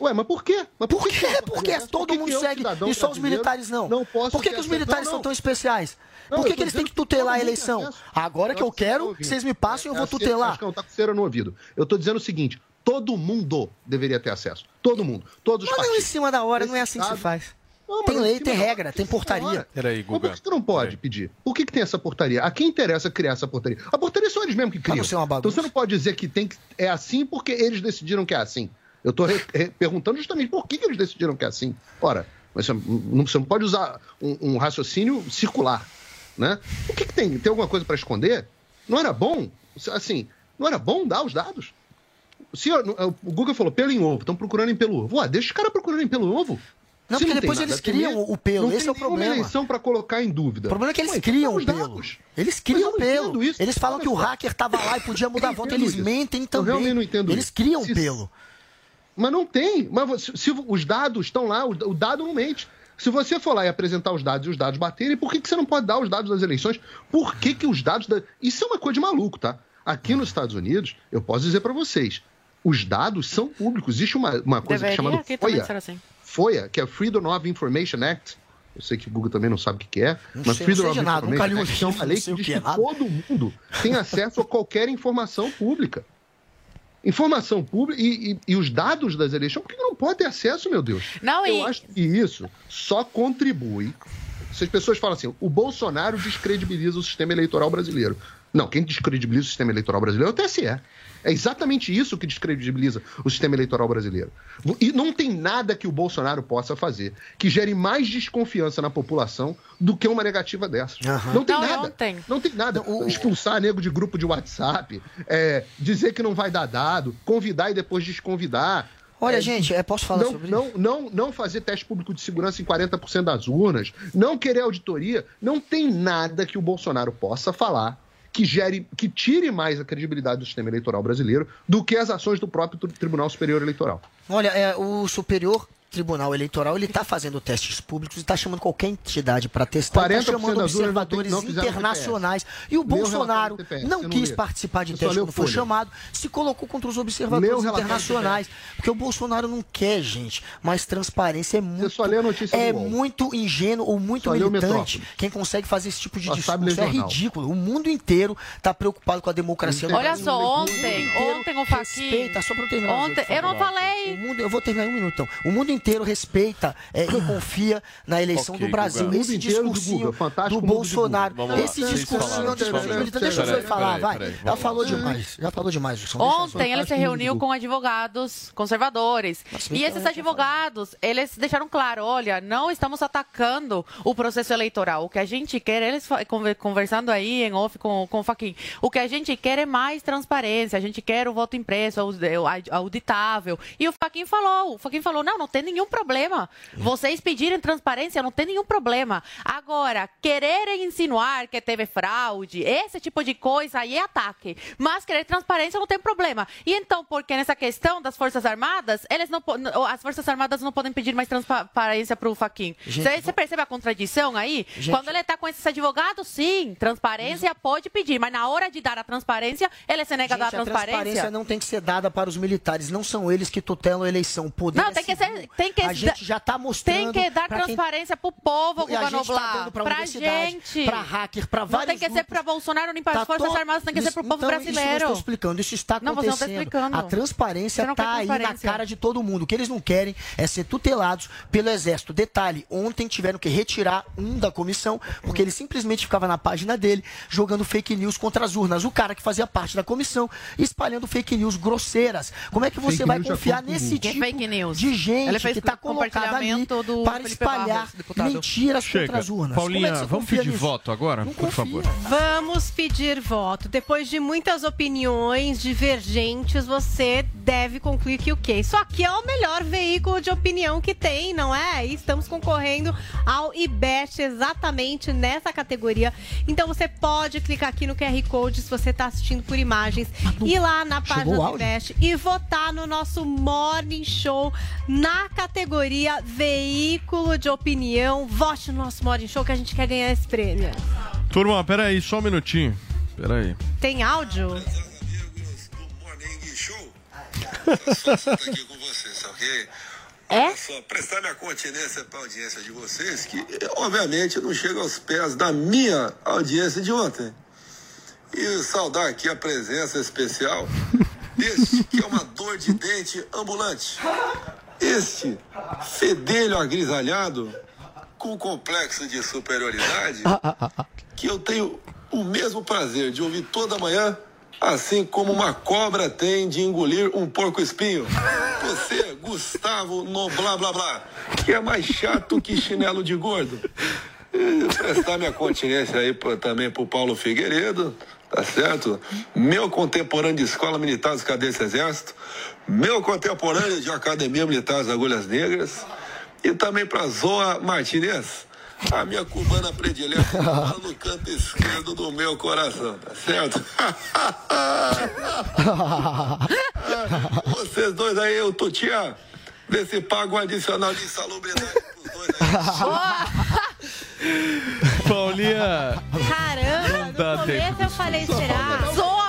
Ué, mas por quê? Mas Por que quê? que é Porque todo Por que mundo que eu, segue e só os militares não. Não posso Por que, que os militares Não, são não. tão especiais? Não, Por que, eu que eles têm que que tutelar a eleição? Agora que eu tá quero, vocês me passem, eu É vou tutelar. Que não tá com cera no ouvido. Eu tô dizendo o seguinte: todo mundo deveria ter acesso. Todo mundo. Todos os Mas não em partidos. cima da hora, não é Esse assim que se faz. Não, Tem é lei, tem regra, em tem portaria. Peraí, Mas por Guga. que tu não pode pedir? Por que, que tem essa portaria? A quem interessa criar essa portaria? A portaria são eles mesmos que criam. não ser uma então você não pode dizer que tem que, é assim porque eles decidiram que é assim. Eu estou perguntando justamente por que, que eles decidiram que é assim. Ora, mas você não, você não pode usar um, um raciocínio circular. Né? O que, que tem? Tem alguma coisa para esconder? Não era bom? Assim, não era bom dar os dados? Se, o Google falou pelo em ovo, estão procurando em pelo ovo. Ué, deixa os caras procurando em pelo ovo. Não, Se porque tem depois eles criam o pelo, não esse tem é o problema. eleição para colocar em dúvida. O problema é que eles Ué, então criam o pelo. dados. Eles criam eu o não pelo. isso. Eles falam que o hacker estava lá e podia mudar a Eu volta. Eles isso. mentem Eu também. realmente não entendo Eles criam Se- o pelo. Mas não tem. Mas você- se os dados estão lá, o o dado não mente. Se você for lá e apresentar os dados e os dados baterem, por que, que você não pode dar os dados das eleições? Por que, que os dados. Da... Isso é uma coisa de maluco, tá? Aqui nos Estados Unidos, eu posso dizer para vocês, os dados são públicos. Existe uma, uma coisa Deveria chamada FOIA. assim. FOIA, que é Freedom of Information Act. Eu sei que o Google também não sabe o que que é, Não mas sei, Freedom não sei of nunca Information Act é uma lei que diz que que é nada. todo mundo tem acesso a qualquer informação pública. Informação pública e, e- e os dados das eleições, por que que não pode ter acesso, meu Deus? Não, Eu e- acho que isso só contribui. Se as pessoas falam assim, o Bolsonaro descredibiliza o sistema eleitoral brasileiro. Não, quem descredibiliza o sistema eleitoral brasileiro é o TSE. É exatamente isso que descredibiliza o sistema eleitoral brasileiro. E não tem nada que o Bolsonaro possa fazer que gere mais desconfiança na população do que uma negativa dessa. Não tem Não, nada. não tem. Não tem nada. Expulsar nego de grupo de WhatsApp, é, dizer que não vai dar dado, convidar e depois desconvidar. Olha, É, gente, é, posso falar não, sobre não, não, não fazer teste público de segurança em 40% das urnas, não querer auditoria, não tem nada que o Bolsonaro possa falar que gere, que tire mais a credibilidade do sistema eleitoral brasileiro do que as ações do próprio Tri- Tribunal Superior Eleitoral. Olha, é, o Superior Tribunal Eleitoral ele está fazendo testes públicos e está chamando qualquer entidade para testar, está 40% chamando não observadores não internacionais. E o Bolsonaro TPS, não não quis lê. participar de teste quando foi chamado, se colocou contra os observadores internacionais. Porque o Bolsonaro não quer, gente, mais transparência. É muito, só lê a notícia é muito ingênuo ou muito Só militante quem consegue fazer esse tipo de discurso. É ridículo. O mundo inteiro está preocupado com a democracia Olha Brasil. só, ontem, ontem o Faquinha... Respeita, só pra eu terminar. Ontem, eu não falei. O mundo, eu vou terminar em um minuto. então. O mundo inteiro respeita é, e confia na eleição Ok, do Brasil. Guga. Esse inteiro do discursinho do Bolsonaro. Esse discursinho não deixa eu peraí, falar, vai. peraí, Já falou demais. Já falou demais, Wilson. Ontem ele se reuniu com advogados conservadores. Nossa, e então esses já advogados, eles deixaram claro, olha, não estamos atacando o processo eleitoral. O que a gente quer, eles conversando aí em off com, com o Faquin, o que a gente quer é mais transparência, a gente quer o voto impresso, au- auditável. E o Faquin falou, o Faquin falou, não, não tem nenhum problema. Vocês pedirem transparência, não tem nenhum problema. Agora, quererem insinuar que teve fraude, esse tipo de coisa aí é ataque. Mas querer transparência não tem problema. E então, porque nessa questão das Forças Armadas, eles não as Forças Armadas não podem pedir mais transparência para o Faquin. Você percebe a contradição aí? Gente- Quando ele está com esses advogados, sim, transparência pode pedir, mas na hora de dar a transparência, ele se nega a Gente, dar a a transparência transparência. não tem que ser dada para os militares. Não são eles que tutelam a eleição. O poder Não, é tem que, ser, tem tem que a gente já tá mostrando. Tem que dar pra quem- transparência pro povo, E a Guga gente tá gente. pra hacker, pra Não vários tem que ser pra Bolsonaro nem para as Tá Forças to- Armadas, tem que ser Isso- pro povo então, Isso que eu brasileiro. estou explicando, isso está Não, você não tá acontecendo. explicando. a transparência não está aí na cara de todo mundo. O que eles não querem é ser tutelados pelo Exército. Detalhe, ontem tiveram que retirar um da comissão, porque ele simplesmente ficava na página dele, jogando fake news contra as urnas. O cara que fazia parte da comissão, espalhando fake news grosseiras. Como é que você Fake vai confiar o nesse tipo fake news? de gente que está colocada ali do para Felipe espalhar Barros, mentiras contra Chega. as urnas? É Paulinha, você vamos confia pedir nisso? voto agora, por favor. Vamos pedir voto. Depois de muitas opiniões divergentes, você deve concluir que o quê? Isso aqui é o melhor veículo de opinião que tem, não é? E estamos concorrendo ao IBEST exatamente nessa categoria. Então você pode clicar aqui no QR Code se você está assistindo por imagens, ir lá na página do? IBEST e votar no nosso Morning Show na categoria Veículo de Opinião. Vote no nosso Morning Show que a gente quer ganhar esse prêmio. Turma, peraí, só um minutinho. Peraí. Tem áudio? aqui com vocês, <laughs> ok? É? Olha só, prestar minha continência para a audiência de vocês, que obviamente não chega aos pés da minha audiência de ontem. E saudar aqui a presença especial <laughs> deste que é uma dor de dente ambulante. Este fedelho agrisalhado com complexo de superioridade que eu tenho o mesmo prazer de ouvir toda manhã, assim como uma cobra tem de engolir um porco espinho. Você, Gustavo, no blá blá blá, que é mais chato que chinelo de gordo. E prestar minha continência aí pra- também pro Paulo Figueiredo, tá certo? Meu contemporâneo de Escola Militar dos Cadetes Exército, meu contemporâneo de Academia Militar das Agulhas Negras, e também pra Zoa Martinez, a minha cubana predileta, <laughs> lá no canto esquerdo do meu coração, tá certo? <laughs> Vocês dois aí, eu Tutia, vê se paga um adicional de insalubridade pros dois Paulinha. Caramba, no tempo. começo eu falei, será? Zoa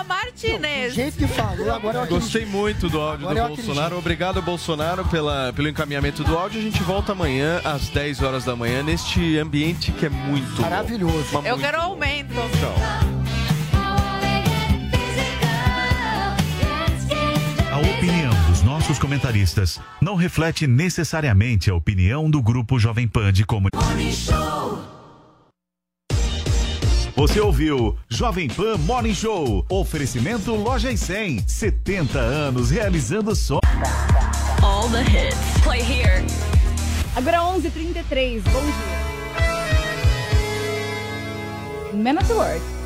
Martinez. Do jeito que falou, agora eu acredito. Gostei muito do áudio Agora eu do Bolsonaro. Obrigado, Bolsonaro, pela, pelo encaminhamento do áudio. A gente volta amanhã, às 10 horas da manhã, neste ambiente que é muito Maravilhoso. Mas Eu muito quero bom. aumento. A opinião dos nossos comentaristas não reflete necessariamente a opinião do Grupo Jovem Pan de Comunicação. Você ouviu Jovem Pan Morning Show. Oferecimento Loja e 100. 70 anos realizando sonhos. All the hits. Play here. Agora 11h33. Bom dia. Man at Work.